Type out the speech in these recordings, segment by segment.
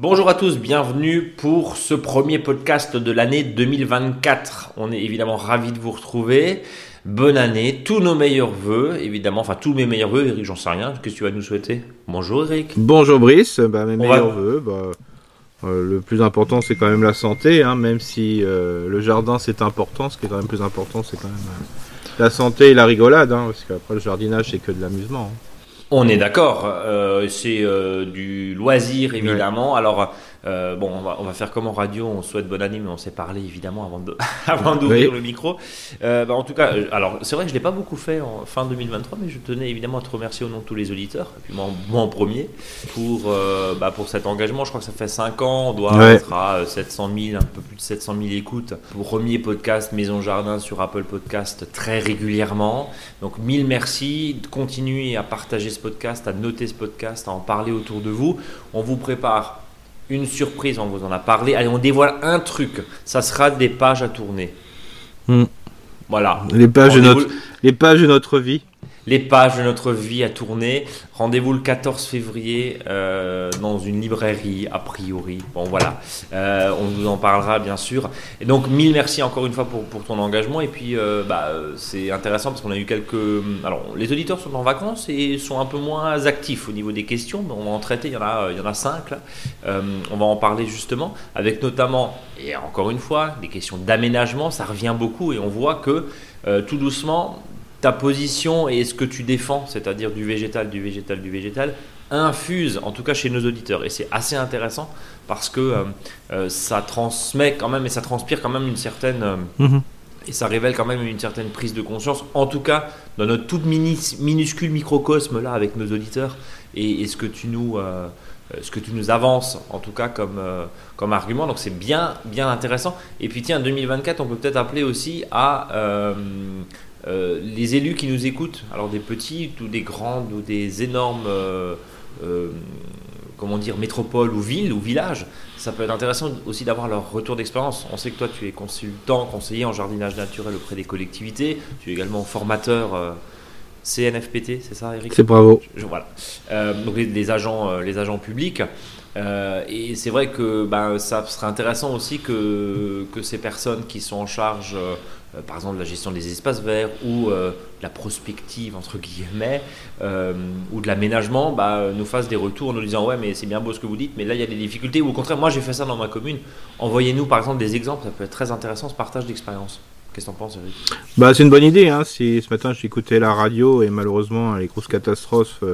Bonjour à tous, bienvenue pour ce premier podcast de l'année 2024. On est évidemment ravis de vous retrouver. Bonne année, tous nos meilleurs voeux, évidemment, enfin tous mes meilleurs voeux, Eric, j'en sais rien, qu'est-ce que tu vas nous souhaiter? Bonjour Eric. Bonjour Brice, bah, mes meilleurs voeux, bah, euh, le plus important c'est quand même la santé, hein, même si euh, le jardin c'est important, ce qui est quand même plus important c'est quand même euh, la santé et la rigolade, hein, parce qu'après le jardinage c'est que de l'amusement. Hein. On est d'accord, c'est du loisir évidemment. Alors euh, bon, on va, faire comme en radio, on souhaite bonne année, mais on s'est parlé évidemment avant, de, avant d'ouvrir le micro. Euh, bah, en tout cas, euh, alors c'est vrai que je ne l'ai pas beaucoup fait en fin 2023, mais je tenais évidemment à te remercier au nom de tous les auditeurs, et puis moi, en premier, pour, bah, pour cet engagement. Je crois que ça fait 5 ans, on doit être à 700 000, un peu plus de 700 000 écoutes. Premier podcast Maison Jardin sur Apple Podcast très régulièrement. Donc mille merci, continuez à partager ce podcast, à noter ce podcast, à en parler autour de vous. On vous prépare une surprise, on vous en a parlé. Allez, on dévoile un truc. Ça sera des pages à tourner. Hmm. Voilà. Les pages, de notre, les pages de notre vie les pages de notre vie à tourner. Rendez-vous le 14 février euh, dans une librairie, a priori. Bon, voilà, euh, on vous en parlera bien sûr. Et donc, mille merci encore une fois pour, ton engagement. Et puis, euh, bah, c'est intéressant parce qu'on a eu quelques. Alors, les auditeurs sont en vacances et sont un peu moins actifs au niveau des questions. On va en traiter, il y en a, il y en a cinq on va en parler justement, avec notamment, et encore une fois, des questions d'aménagement. Ça revient beaucoup et on voit que tout doucement, ta position et ce que tu défends, c'est-à-dire du végétal, du végétal, du végétal, infuse, en tout cas chez nos auditeurs. Et c'est assez intéressant parce que euh, euh, ça transmet quand même et ça transpire quand même une certaine. Euh, mhm. Et ça révèle quand même une certaine prise de conscience, en tout cas dans notre toute minuscule microcosme là avec nos auditeurs et, ce que tu nous, ce que tu nous avances en tout cas comme, comme argument. Donc c'est bien, bien intéressant. Et puis tiens, 2024, on peut peut-être appeler aussi à euh, les élus qui nous écoutent, alors des petits ou des grandes ou des énormes, euh, euh, comment dire, métropoles ou villes ou villages, ça peut être intéressant aussi d'avoir leur retour d'expérience. On sait que toi, tu es consultant, conseiller en jardinage naturel auprès des collectivités. Tu es également formateur CNFPT, c'est ça, Eric? C'est bravo. voilà. donc les, agents, les agents publics. et c'est vrai que ben, ça serait intéressant aussi que, que ces personnes qui sont en charge euh, par exemple la gestion des espaces verts ou euh, la prospective entre guillemets euh, ou de l'aménagement bah, nous fassent des retours en nous disant ouais mais c'est bien beau ce que vous dites mais là il y a des difficultés ou au contraire moi j'ai fait ça dans ma commune envoyez-nous par exemple des exemples ça peut être très intéressant ce partage d'expérience Qu'est-ce que t'en penses, Eric? Bah, C'est une bonne idée. Hein. Si, ce matin, j'écoutais la radio et malheureusement, les grosses catastrophes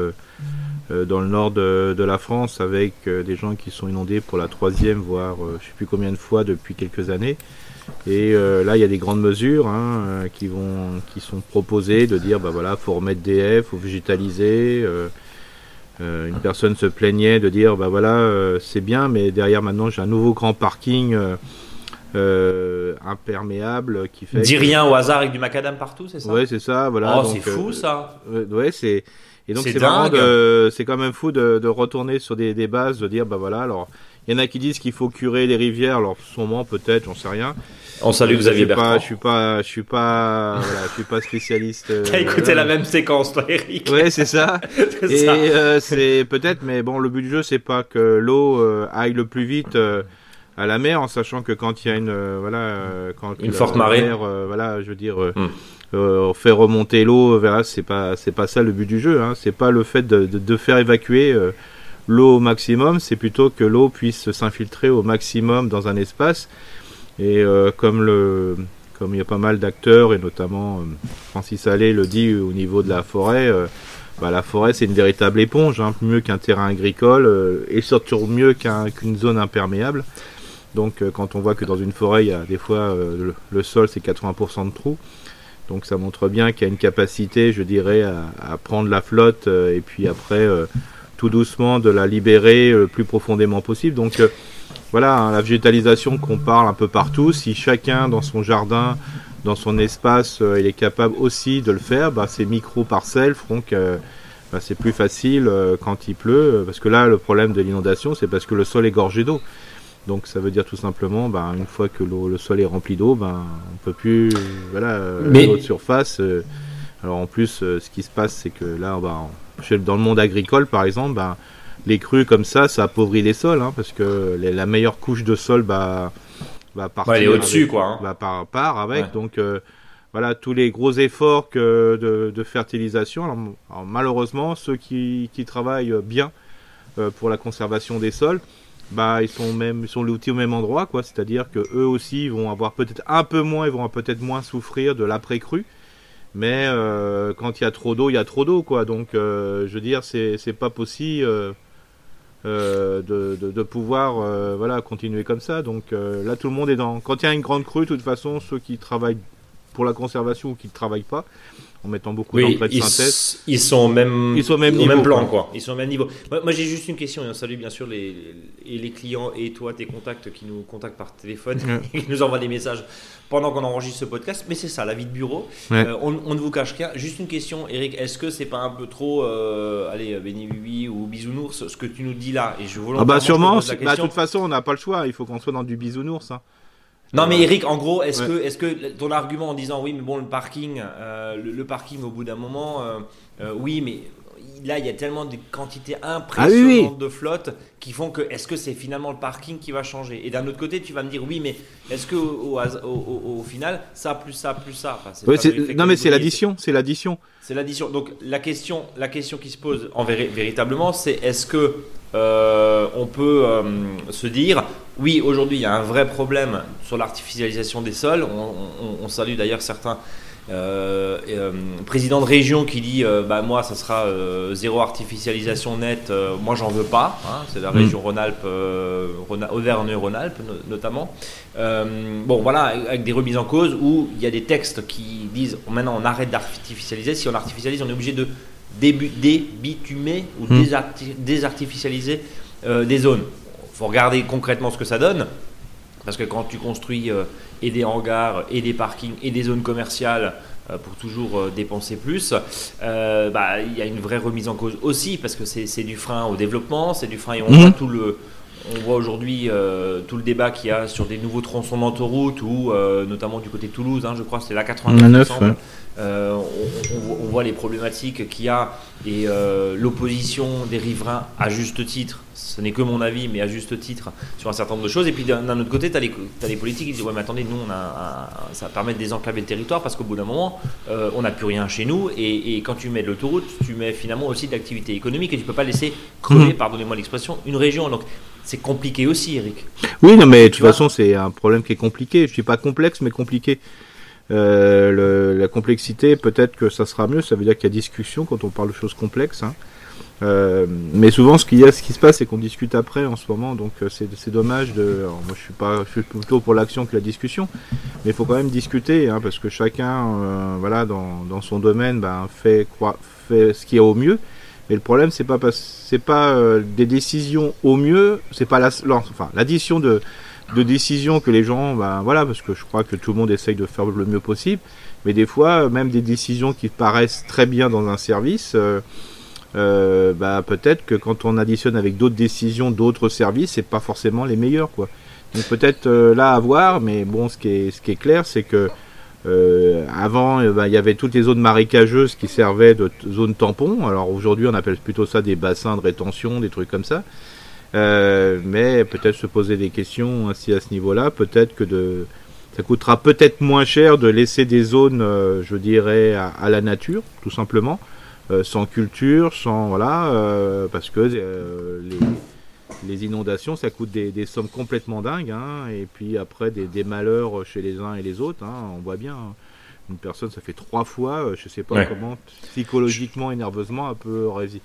dans le nord de, la France avec des gens qui sont inondés pour la troisième, voire je ne sais plus combien de fois depuis quelques années. Et euh, là, il y a des grandes mesures hein, euh, qui, vont, qui sont proposées de dire, bah voilà, faut remettre des haies, faut végétaliser. Euh, une personne se plaignait de dire, bah voilà, c'est bien, mais derrière maintenant j'ai un nouveau grand parking imperméable qui fait. Dis rien au hasard avec du macadam partout, c'est ça? Ouais, c'est ça. Voilà. Oh, c'est fou ça. ouais, c'est. Et donc c'est marrant c'est quand même fou de, de, retourner sur des, des bases, de dire bah voilà alors il y en a qui disent qu'il faut curer les rivières, alors sûrement, peut-être, j'en sais rien. On salue Xavier Bertrand. je suis pas, je suis pas, voilà, je suis pas spécialiste. T'as écouté la même séquence, toi, Eric. Ouais, c'est ça. Et euh, c'est peut-être, mais bon, le but du jeu, c'est pas que l'eau euh, aille le plus vite. Euh, à la mer, en sachant que quand il y a une voilà quand une forte marée, mer, voilà, je veux dire, hmm. on fait remonter l'eau, voilà, c'est pas c'est pas ça le but du jeu. Hein. C'est pas le fait de, de, de faire évacuer l'eau au maximum, c'est plutôt que l'eau puisse s'infiltrer au maximum dans un espace. Et euh, comme le comme il y a pas mal d'acteurs et notamment euh, Francis Allais le dit au niveau de la forêt, euh, bah, la forêt c'est une véritable éponge, hein, mieux qu'un terrain agricole et surtout mieux qu'une zone imperméable. Donc quand on voit que dans une forêt il y a des fois le, sol c'est 80% de trous, donc ça montre bien qu'il y a une capacité, je dirais, à, à prendre la flotte et puis après tout doucement de la libérer le plus profondément possible. Donc euh, voilà, hein, la végétalisation qu'on parle un peu partout, si chacun dans son jardin, dans son espace, euh, il est capable aussi de le faire, bah, ces micro-parcelles feront que bah, c'est plus facile euh, quand il pleut, parce que là, le problème de l'inondation, c'est parce que le sol est gorgé d'eau. Donc ça veut dire tout simplement, ben, une fois que le sol est rempli d'eau, ben, on peut plus, voilà, l'eau de surface. alors en plus, ce qui se passe, c'est que là, ben, dans le monde agricole, par exemple, ben, les crues comme ça, ça appauvrit les sols, hein, parce que la meilleure couche de sol bah, va partir. elle est au-dessus, quoi. Hein. part, part, avec. Donc, euh, voilà, tous les gros efforts que de, fertilisation. malheureusement, ceux qui, travaillent bien euh, pour la conservation des sols, bah, ils sont même, ils sont l'outil au même endroit, quoi. C'est-à-dire que eux aussi vont avoir peut-être un peu moins, ils vont peut-être moins souffrir de l'après-crue. Mais euh, quand il y a trop d'eau, il y a trop d'eau, quoi. Donc, je veux dire, c'est pas possible. Euh, de, de, pouvoir euh, voilà continuer comme ça. Donc euh, là, tout le monde est dans. Quand il y a une grande crue, de toute façon, ceux qui travaillent pour la conservation ou qui ne travaillent pas, en mettant beaucoup d'engrais de synthèse. Ils sont même, ils sont au même, niveau, même plan, quoi. Ils sont au même niveau. Moi, j'ai juste une question, et on salue bien sûr les, et les clients et toi, tes contacts qui nous contactent par téléphone qui nous envoient des messages pendant qu'on enregistre ce podcast. Mais c'est ça, la vie de bureau. Euh, on, ne vous cache rien. Juste une question, Eric, est-ce que c'est pas un peu trop, euh, allez, béni oui ou bisounours, ce que tu nous dis là Et je ah bah sûrement. Bah, de toute façon, on n'a pas le choix. Il faut qu'on soit dans du bisounours. Hein. Non mais Eric, en gros, est-ce que, est-ce que ton argument en disant oui, mais bon, le parking, euh, le, parking au bout d'un moment, euh, euh, oui, mais là, il y a tellement de quantités impressionnantes ah de flotte qui font que est-ce que c'est finalement le parking qui va changer? Et d'un autre côté, tu vas me dire oui, mais est-ce que au, au, final, ça plus ça plus ça? Non, mais c'est l'addition, c'est l'addition. C'est l'addition. Donc la question, la question qui se pose en véritablement, c'est est-ce que on peut se dire oui, aujourd'hui, il y a un vrai problème sur l'artificialisation des sols. On, salue d'ailleurs certains euh, euh, présidents de région qui disent euh, bah, moi, ça sera zéro artificialisation nette. moi, j'en veux pas. Hein. c'est la mm. région Rhône-Alpes, Auvergne-Rhône-Alpes notamment. bon, voilà, avec des remises en cause où il y a des textes qui disent maintenant on arrête d'artificialiser. Si on artificialise, on est obligé de débitumer ou mm. désartificialiser des zones faut regarder concrètement ce que ça donne. Parce que quand tu construis euh, et des hangars, et des parkings, et des zones commerciales euh, pour toujours euh, dépenser plus, bah, il y a une vraie remise en cause aussi, parce que c'est du frein au développement, c'est du frein et on mhm. voit tout le. On voit aujourd'hui tout le débat qu'il y a sur des nouveaux tronçons d'autoroute, ou notamment du côté de Toulouse, hein, je crois, c'est la 89. Euh, on, voit les problématiques qu'il y a et euh, l'opposition des riverains à juste titre. Ce n'est que mon avis, mais à juste titre sur un certain nombre de choses. Et puis d'un autre côté, tu as, les politiques qui disent Ouais, mais attendez, nous, on a, ça permet de désenclaver le territoire parce qu'au bout d'un moment, euh, on n'a plus rien chez nous. Et, quand tu mets de l'autoroute, tu mets finalement aussi de l'activité économique et tu peux pas laisser crever, mmh. pardonnez-moi l'expression, une région. Donc c'est compliqué aussi, Eric. Oui, non, mais de toute façon, c'est un problème qui est compliqué. Je ne suis pas complexe, mais compliqué. Euh, le, la complexité, peut-être que ça sera mieux. Ça veut dire qu'il y a discussion quand on parle de choses complexes. Hein. Euh, mais souvent, ce qu'il y a, ce qui se passe, c'est qu'on discute après en ce moment. Donc, euh, c'est dommage de. moi, je suis pas, je suis plutôt pour l'action que la discussion, mais il faut quand même discuter, hein, parce que chacun, euh, voilà, dans, dans, son domaine, ben, fait quoi, fait ce qu'il y a au mieux. Mais le problème, c'est pas pas euh, des décisions au mieux, c'est pas la, enfin, l'addition de de décisions que les gens, ben voilà, parce que je crois que tout le monde essaye de faire le mieux possible, mais des fois, même des décisions qui paraissent très bien dans un service, euh, euh, bah, peut-être que quand on additionne avec d'autres décisions d'autres services, c'est pas forcément les meilleurs, quoi. Donc peut-être euh, là à voir, mais bon, ce qui est, ce qui est clair, c'est que avant, ben, il y avait toutes les zones marécageuses qui servaient de zones tampons. Alors aujourd'hui, on appelle plutôt ça des bassins de rétention, des trucs comme ça. Euh, mais peut-être se poser des questions ainsi à ce niveau-là. Peut-être que de, ça coûtera peut-être moins cher de laisser des zones, euh, je dirais, à, la nature, tout simplement, euh, sans culture, sans voilà, parce que les, les, inondations, ça coûte des, des sommes complètement dingues, hein, et puis après des, des, malheurs chez les uns et les autres. Hein, on voit bien. Hein. Une personne, ça fait trois fois, je sais pas comment, psychologiquement et nerveusement, un peu résister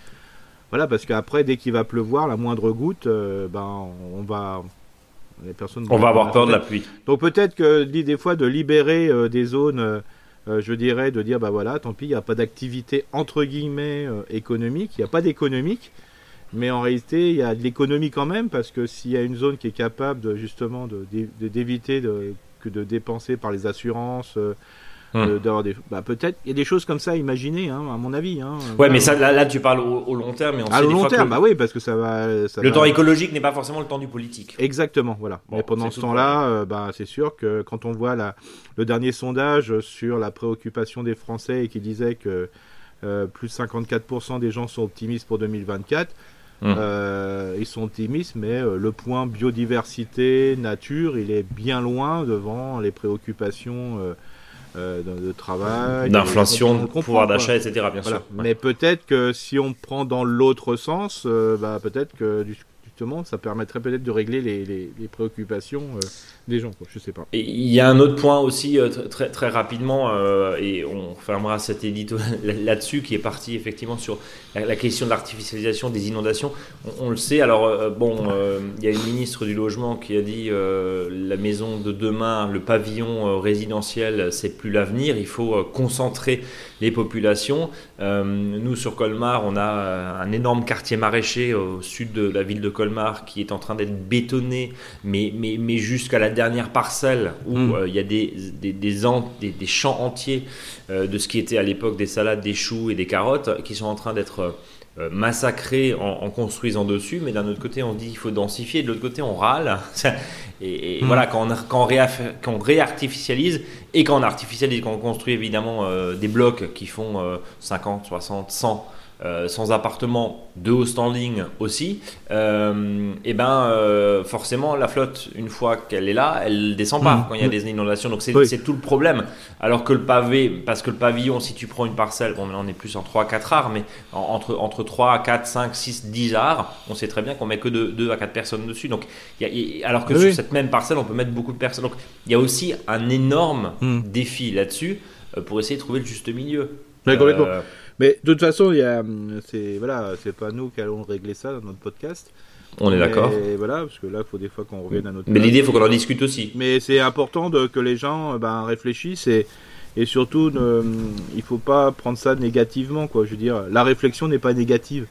voilà, parce qu'après, dès qu'il va pleuvoir, la moindre goutte, euh, ben, on va. Les personnes on va avoir peur de la pluie. Donc peut-être que des fois de libérer euh, des zones, euh, je dirais, de dire bah voilà, tant pis, il n'y a pas d'activité entre guillemets économique, il n'y a pas d'économique, mais en réalité il y a de l'économie quand même parce que s'il y a une zone qui est capable de, justement d'éviter de, de, de, dépenser par les assurances, Hum. d'avoir des bah, peut-être il y a des choses comme ça à imaginer hein, à mon avis hein, ouais mais ça là, là, tu parles au, long terme mais on à long terme bah oui parce que ça va le temps écologique n'est pas forcément le temps du politique. Exactement voilà. Mais pendant ce temps-là euh, bah c'est sûr que quand on voit la, le dernier sondage sur la préoccupation des Français et qui disait que euh, plus de 54% des gens sont optimistes pour 2024 hum. euh, ils sont optimistes, mais le point biodiversité, nature, il est bien loin devant les préoccupations euh, de, travail, d'inflation, pouvoir d'achat, etc. Bien sûr. Mais peut-être que si on prend dans l'autre sens, euh, bah, peut-être que justement, ça permettrait peut-être de régler les, les, préoccupations euh, des gens. Quoi. Je sais pas. Et il y a un autre point aussi euh, très très rapidement euh, et on fermera cet édito là-dessus qui est parti effectivement sur la, question de l'artificialisation des inondations. On, le sait. Alors bon, il y a une ministre du logement qui a dit la maison de demain, le pavillon résidentiel, c'est plus l'avenir. Il faut concentrer les populations. nous sur Colmar, on a un énorme quartier maraîcher au sud de la ville de Colmar qui est en train d'être bétonné, mais mais mais jusqu'à la dernière parcelle où hmm. euh, il y a des, des, des, champs entiers euh, de ce qui était à l'époque des salades, des choux et des carottes qui sont en train d'être euh, massacrés en, construisant dessus. Mais d'un autre côté, on dit qu'il faut densifier, de l'autre côté, on râle. et, hmm. voilà, quand on, quand, on réartificialise et quand on artificialise, quand on construit évidemment des blocs qui font 50, 60, 100 euh, sans appartement, de haut standing aussi, euh, et ben euh, forcément la flotte, une fois qu'elle est là, elle descend pas mmh. quand il y a des inondations. Donc c'est tout le problème. Alors que le pavé, parce que le pavillon, si tu prends une parcelle, bon, on est plus en 3-4 arts, mais entre, entre 3, 4, 5, 6, 10 arts, on sait très bien qu'on met que 2, à 4 personnes dessus. Donc, alors que sur cette même parcelle, on peut mettre beaucoup de personnes. Donc il y a aussi un énorme mmh. défi là-dessus pour essayer de trouver le juste milieu. complètement. Mais de toute façon, il y a, c'est voilà, c'est pas nous qui allons régler ça dans notre podcast. On est d'accord. Voilà, parce que là, il faut des fois qu'on revienne à notre. Mais l'idée, il faut qu'on en discute aussi. Mais c'est important de, que les gens ben, réfléchissent et, et surtout, ne, il faut pas prendre ça négativement, quoi. Je veux dire, la réflexion n'est pas négative.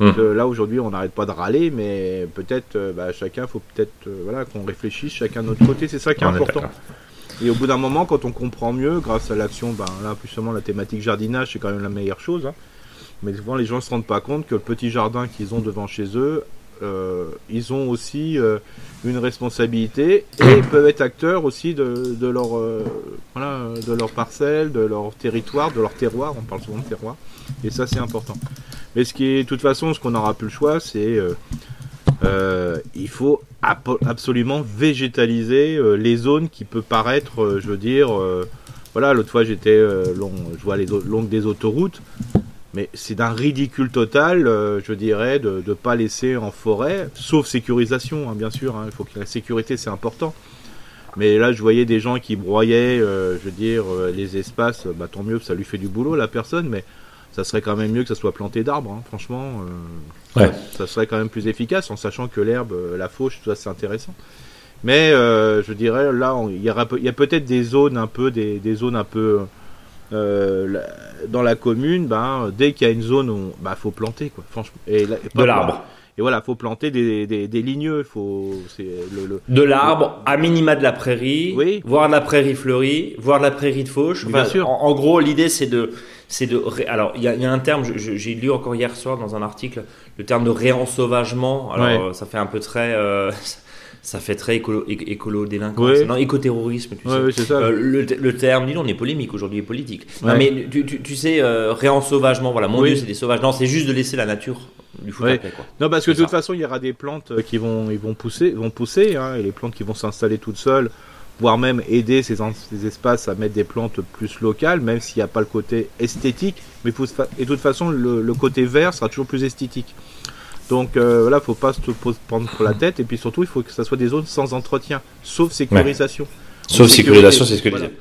Hum. Là aujourd'hui, on n'arrête pas de râler, mais peut-être, euh, bah, chacun, faut peut-être, euh, voilà, qu'on réfléchisse chacun de notre côté. C'est ça qui est important. Et au bout d'un moment, quand on comprend mieux, grâce à l'action, ben là, plus seulement la thématique jardinage, c'est quand même la meilleure chose. Hein. Mais souvent, les gens ne se rendent pas compte que le petit jardin qu'ils ont devant chez eux, euh, ils ont aussi une responsabilité et peuvent être acteurs aussi de, de leur voilà, de leur parcelle, de leur territoire, de leur terroir. On parle souvent de terroir, et ça c'est important. Mais ce qui est, de toute façon, ce qu'on n'aura plus le choix, c'est euh, il faut absolument végétaliser euh, les zones qui peuvent paraître, euh, je veux dire, voilà, l'autre fois j'étais je vois les longues des autoroutes, mais c'est d'un ridicule total, je dirais, de ne pas laisser en forêt, sauf sécurisation, hein, bien sûr. Hein, faut que la sécurité c'est important. Mais là, je voyais des gens qui broyaient, je veux dire, les espaces. Bah, tant mieux, ça lui fait du boulot, la personne. Mais ça serait quand même mieux que ça soit planté d'arbres, hein, franchement. Euh, ouais. ça, serait quand même plus efficace en sachant que l'herbe, euh, la fauche, tout ça c'est intéressant. Mais euh, je dirais là, il y, a peut-être des zones un peu, des, zones un peu dans la commune. Ben, dès qu'il y a une zone, il bah, faut planter quoi. Franchement, et, de l'arbre. Et voilà, faut planter des, des, des ligneux. Faut, le, De l'arbre, à minima de la prairie, oui. voir la prairie fleurie, voir la prairie de fauche. Bien sûr. En, gros, l'idée, c'est de, c'est de. Alors, il y, a un terme, j'ai lu encore hier soir dans un article, le terme de réensauvagement. Alors, ça fait un peu très. Euh, ça fait très écolo, écolo délinquance. Non, écoterrorisme, tu sais. Ça. Euh, le, terme, dis on est polémique aujourd'hui, est politique. Non, mais tu, tu, sais, euh, réensauvagement, voilà, mon Dieu, c'est des sauvages. Non, c'est juste de laisser la nature foutre quoi. Non, parce que de toute façon, il y aura des plantes qui vont, ils vont pousser, vont pousser, hein, et les plantes qui vont s'installer toutes seules voire même aider ces, ces, espaces à mettre des plantes plus locales, même s'il n'y a pas le côté esthétique. Mais faut, et de toute façon, le, côté vert sera toujours plus esthétique. Donc euh, voilà, faut pas se prendre pour la tête. Et puis surtout, il faut que ça soit des zones sans entretien, sauf sécurisation. Sauf sécurisation, c'est ce que je disais.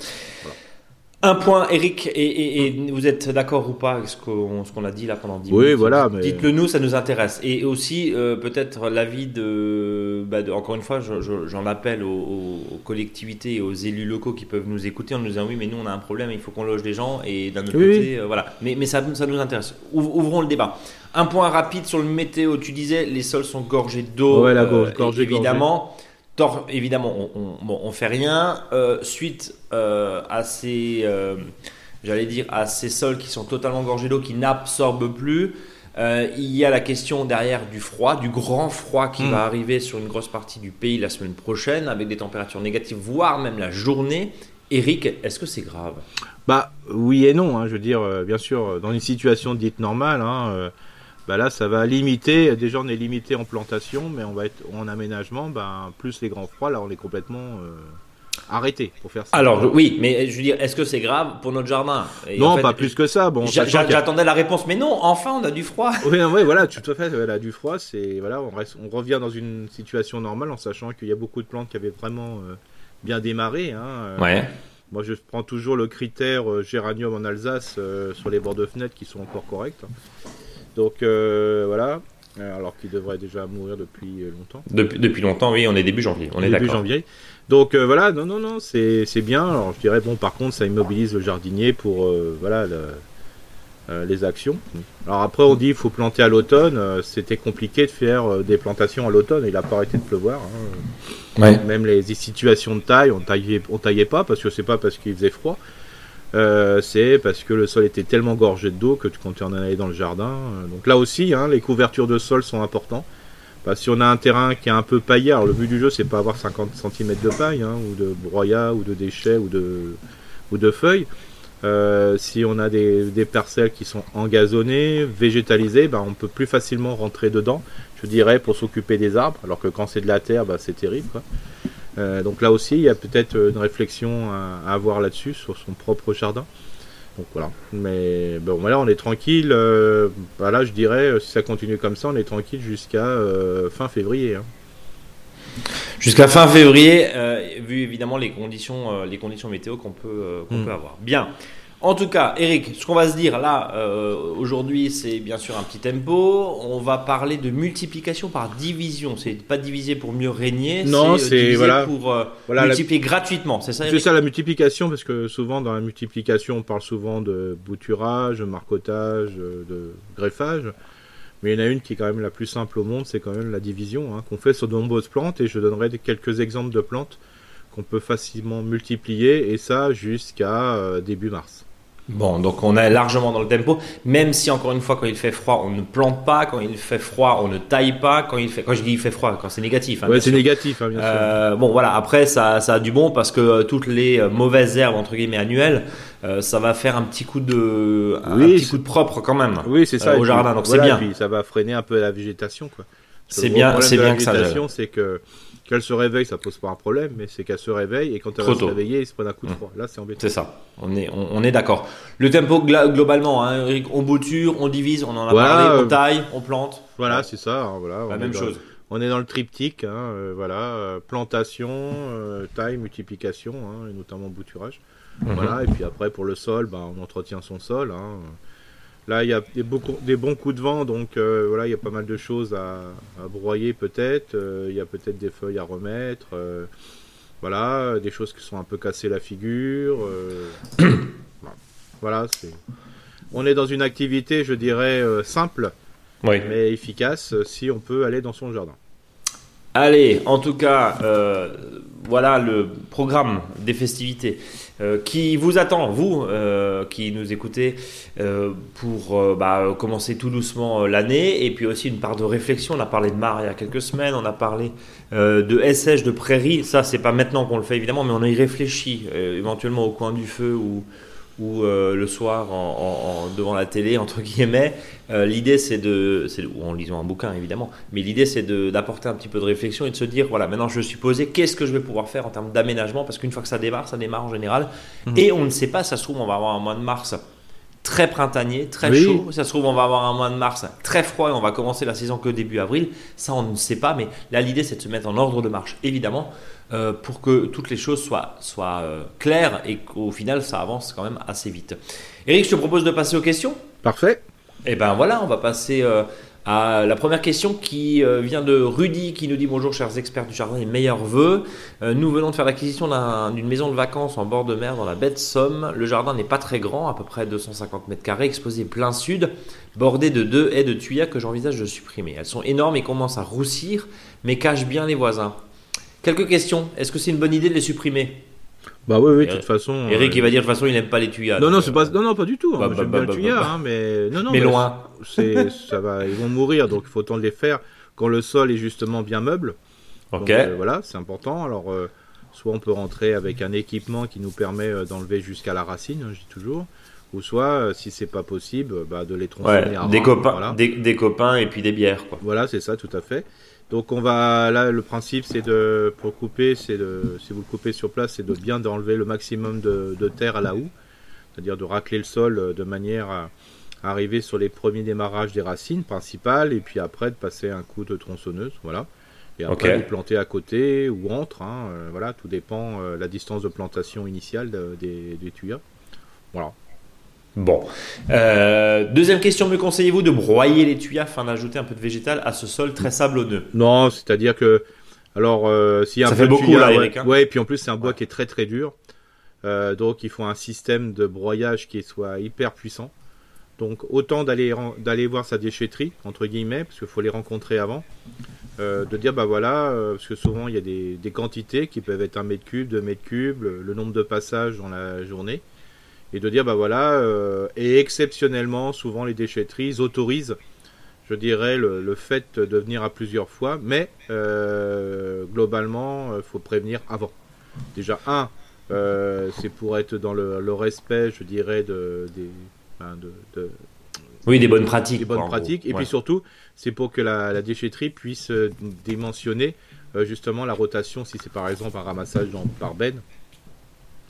Un point, Eric, et, vous êtes d'accord ou pas avec ce qu'on a dit là pendant 10 oui, minutes? voilà. Dites-le nous, ça nous intéresse. Et aussi, euh, peut-être l'avis de, bah, de, Encore une fois, j'en appelle aux, collectivités et aux élus locaux qui peuvent nous écouter en nous disant oui, mais nous, on a un problème, il faut qu'on loge des gens, et d'un autre côté, euh, voilà. Mais, mais ça, ça nous intéresse. Ouvrons le débat. Un point rapide sur le météo. Tu disais, les sols sont gorgés d'eau, ouais, la gorge, euh, évidemment. évidemment, on, ne fait rien. suite à ces, j'allais dire, à ces sols qui sont totalement gorgés d'eau, qui n'absorbent plus. il y a la question derrière du froid, du grand froid qui hmm. va arriver sur une grosse partie du pays la semaine prochaine, avec des températures négatives, voire même la journée. Eric, est-ce que c'est grave? Bah oui et non. Hein, je veux dire, euh, bien sûr, dans une situation dite normale, hein, euh, bah là, ça va limiter. Déjà, on est limité en plantation, mais on va être en aménagement. Ben plus les grands froids, là, on est complètement euh, arrêté pour faire ça. Alors oui, mais je veux dire, est-ce que c'est grave pour notre jardin? Non, pas plus que ça. Bon, j'attendais la réponse, mais non. Enfin, on a du froid. Oui, oui, voilà, tout à fait. Voilà, du froid, c'est voilà, on, reste, on revient dans une situation normale en sachant qu'il y a beaucoup de plantes qui avaient vraiment bien démarré. Hein, euh. ouais. Moi, je prends toujours le critère euh, géranium en Alsace euh, sur les bords de fenêtre qui sont encore corrects. Donc voilà, alors qu'ils devraient déjà mourir depuis longtemps. Depuis, depuis longtemps, oui, on est début janvier. On est début janvier. Donc voilà, non, non, non, c'est bien. Alors je dirais, bon, par contre, ça immobilise le jardinier pour voilà, les actions. Alors après, on dit il faut planter à l'automne. C'était compliqué de faire des plantations à l'automne. Il n'a pas arrêté de pleuvoir. Hein. Même les situations de taille, on taillait, on taillait pas parce que c'est pas parce qu'il faisait froid. Euh, c'est parce que le sol était tellement gorgé d'eau que quand tu en allais dans le jardin. Euh, donc là aussi, hein, les couvertures de sol sont importantes. Si on a un terrain qui est un peu paillé, alors le but du jeu c'est pas avoir 50 cm de paille, hein, ou de broyat, ou de déchets, ou de, feuilles. Euh, si on a des, parcelles qui sont engazonnées, végétalisées, ben on peut plus facilement rentrer dedans je dirais, pour s'occuper des arbres, alors que quand c'est de la terre, bah, c'est terrible. Euh, donc là aussi, il y a peut-être euh, une réflexion à, avoir là-dessus, sur son propre jardin. Donc voilà. Mais bon, là, on est tranquille. Euh, bah, là, je dirais, si ça continue comme ça, on est tranquille jusqu'à fin février. Hein. Jusqu'à fin février, vu évidemment les conditions, les conditions météo qu'on peut, qu'on hmm. peut avoir. Bien. En tout cas, Eric, ce qu'on va se dire là euh, aujourd'hui, c'est bien sûr un petit tempo. On va parler de multiplication par division. C'est pas diviser pour mieux régner. Non, c'est voilà pour euh, multiplier gratuitement. C'est ça. C'est ça la multiplication parce que souvent dans la multiplication, on parle souvent de bouturage, marcotage, de greffage. Mais il y en a une qui est quand même la plus simple au monde, c'est quand même la division hein, qu'on fait sur de nombreuses plantes. Et je donnerai quelques exemples de plantes qu'on peut facilement multiplier et ça jusqu'à euh, début mars. Bon, donc on est largement dans le tempo, même si encore une fois, quand il fait froid, on ne plante pas, quand il fait froid, on ne taille pas, quand il fait, quand je dis il fait froid, quand c'est négatif. Hein, c'est négatif, hein, bien euh, Bon, voilà, après, ça, ça a du bon parce que euh, toutes les euh, mauvaises herbes, entre guillemets, annuelles, ça va faire un petit coup de, un petit coup de propre quand même. Oui, c'est ça. au jardin, donc c'est bien. Puis ça va freiner un peu la végétation, quoi. C'est bien, c'est bien que ça. C'est que qu'elle se réveille, ça pose pas un problème, mais c'est qu'elle se réveille et quand elle va se réveiller, il se prend un coup de mmh. froid. Là, c'est embêtant. C'est ça. On est, on, est d'accord. Le tempo globalement, hein, on bouture, on divise, on en a parlé, on euh, taille, on plante. Voilà, c'est ça. Hein, voilà. La même chose. On est dans le triptyque, hein, euh, voilà, euh, plantation, taille, multiplication, et notamment bouturage. Mmh. Voilà, et puis après pour le sol, bah, on entretient son sol. Là, il y a des, des, bons coups de vent, donc euh, voilà, il y a pas mal de choses à, broyer peut-être. Euh, il y a peut-être des feuilles à remettre. Euh, voilà, des choses qui sont un peu cassées la figure. voilà, c'est. On est dans une activité, je dirais, simple, mais efficace si on peut aller dans son jardin. Allez, en tout cas, voilà le programme des festivités. Euh, qui vous attend, vous euh, qui nous écoutez, euh, pour bah, commencer tout doucement l'année, et puis aussi une part de réflexion. On a parlé de mar il y a quelques semaines, on a parlé de SH, de prairie. Ça, c'est pas maintenant qu'on le fait évidemment, mais on y réfléchit éventuellement au coin du feu ou ou euh, le soir en, devant la télé, entre guillemets. Euh, l'idée, c'est de, ou en lisant un bouquin évidemment, mais l'idée, c'est d'apporter un petit peu de réflexion et de se dire voilà, maintenant je suis posé, qu'est-ce que je vais pouvoir faire en termes d'aménagement? Parce qu'une fois que ça démarre, ça démarre en général. Mmh. Et on ne sait pas, ça se trouve, on va avoir un mois de mars très printanier, très chaud. Ça se trouve, on va avoir un mois de mars très froid et on va commencer la saison que début avril. Ça, on ne sait pas, mais là, l'idée, c'est de se mettre en ordre de marche, évidemment. Euh, pour que toutes les choses soient, soient euh, claires et qu'au final ça avance quand même assez vite. Eric, je te propose de passer aux questions. Parfait. Et eh ben voilà, on va passer euh, à la première question qui vient de Rudy qui nous dit bonjour chers experts du jardin et meilleurs voeux. nous venons de faire l'acquisition d'une maison de vacances en bord de mer dans la baie de Somme. Le jardin n'est pas très grand, à peu près 250 mètres carrés, exposé plein sud, bordé de deux haies de tuyas que j'envisage de supprimer. Elles sont énormes et commencent à roussir, mais cachent bien les voisins. Quelques questions. Est-ce que c'est une bonne idée de les supprimer bah oui, oui, de toute façon. Eric, il va dire de toute façon, il n'aime pas les tuyas. Non, non, c'est pas, non, non, pas du tout. Hein. Bah, J'aime bah, bien le tuyas, hein, mais non, non. Mais, loin. C'est, ça va, ils vont mourir, donc il faut autant de les faire quand le sol est justement bien meuble. Ok. Donc, voilà, c'est important. Alors, soit on peut rentrer avec un équipement qui nous permet d'enlever jusqu'à la racine, hein, je dis toujours ou soit euh, si c'est pas possible bah, de les tronçonner des copains des, copains et puis des bières quoi voilà c'est ça tout à fait donc on va là le principe c'est de pour couper c'est de si vous le coupez sur place c'est de bien d'enlever le maximum de, terre à la houe c'est-à-dire de racler le sol euh, de manière à, arriver sur les premiers démarrages des racines principales et puis après de passer un coup de tronçonneuse voilà. Et après vous planter à côté ou entre hein, euh, voilà. Tout dépend la distance de plantation initiale des, des tuyaux voilà Bon. Euh, deuxième question, me conseillez-vous de broyer les tuyas afin d'ajouter un peu de végétal à ce sol très sablonneux? Non, c'est-à-dire que. Alors, euh, s'il y a Ça fait beaucoup là, Eric. Hein. Ouais, et puis en plus, c'est un bois qui est très très dur. Euh, donc, il faut un système de broyage qui soit hyper puissant. Donc, autant d'aller d'aller voir sa déchetterie, entre guillemets, parce qu'il faut les rencontrer avant. de dire, bah voilà, parce que souvent, il y a des, des, quantités qui peuvent être un mètre cube, deux mètres cubes, le nombre de passages dans la journée et de dire bah voilà euh, et exceptionnellement souvent les déchetteries autorisent je dirais le, fait de venir à plusieurs fois mais euh, globalement il faut prévenir avant. Déjà un euh, c'est pour être dans le, respect je dirais de des de, oui des bonnes pratiques des bonnes pratiques. Et puis surtout c'est pour que la, la déchetterie puisse dimensionner justement la rotation. Si c'est par exemple un ramassage dans, par benne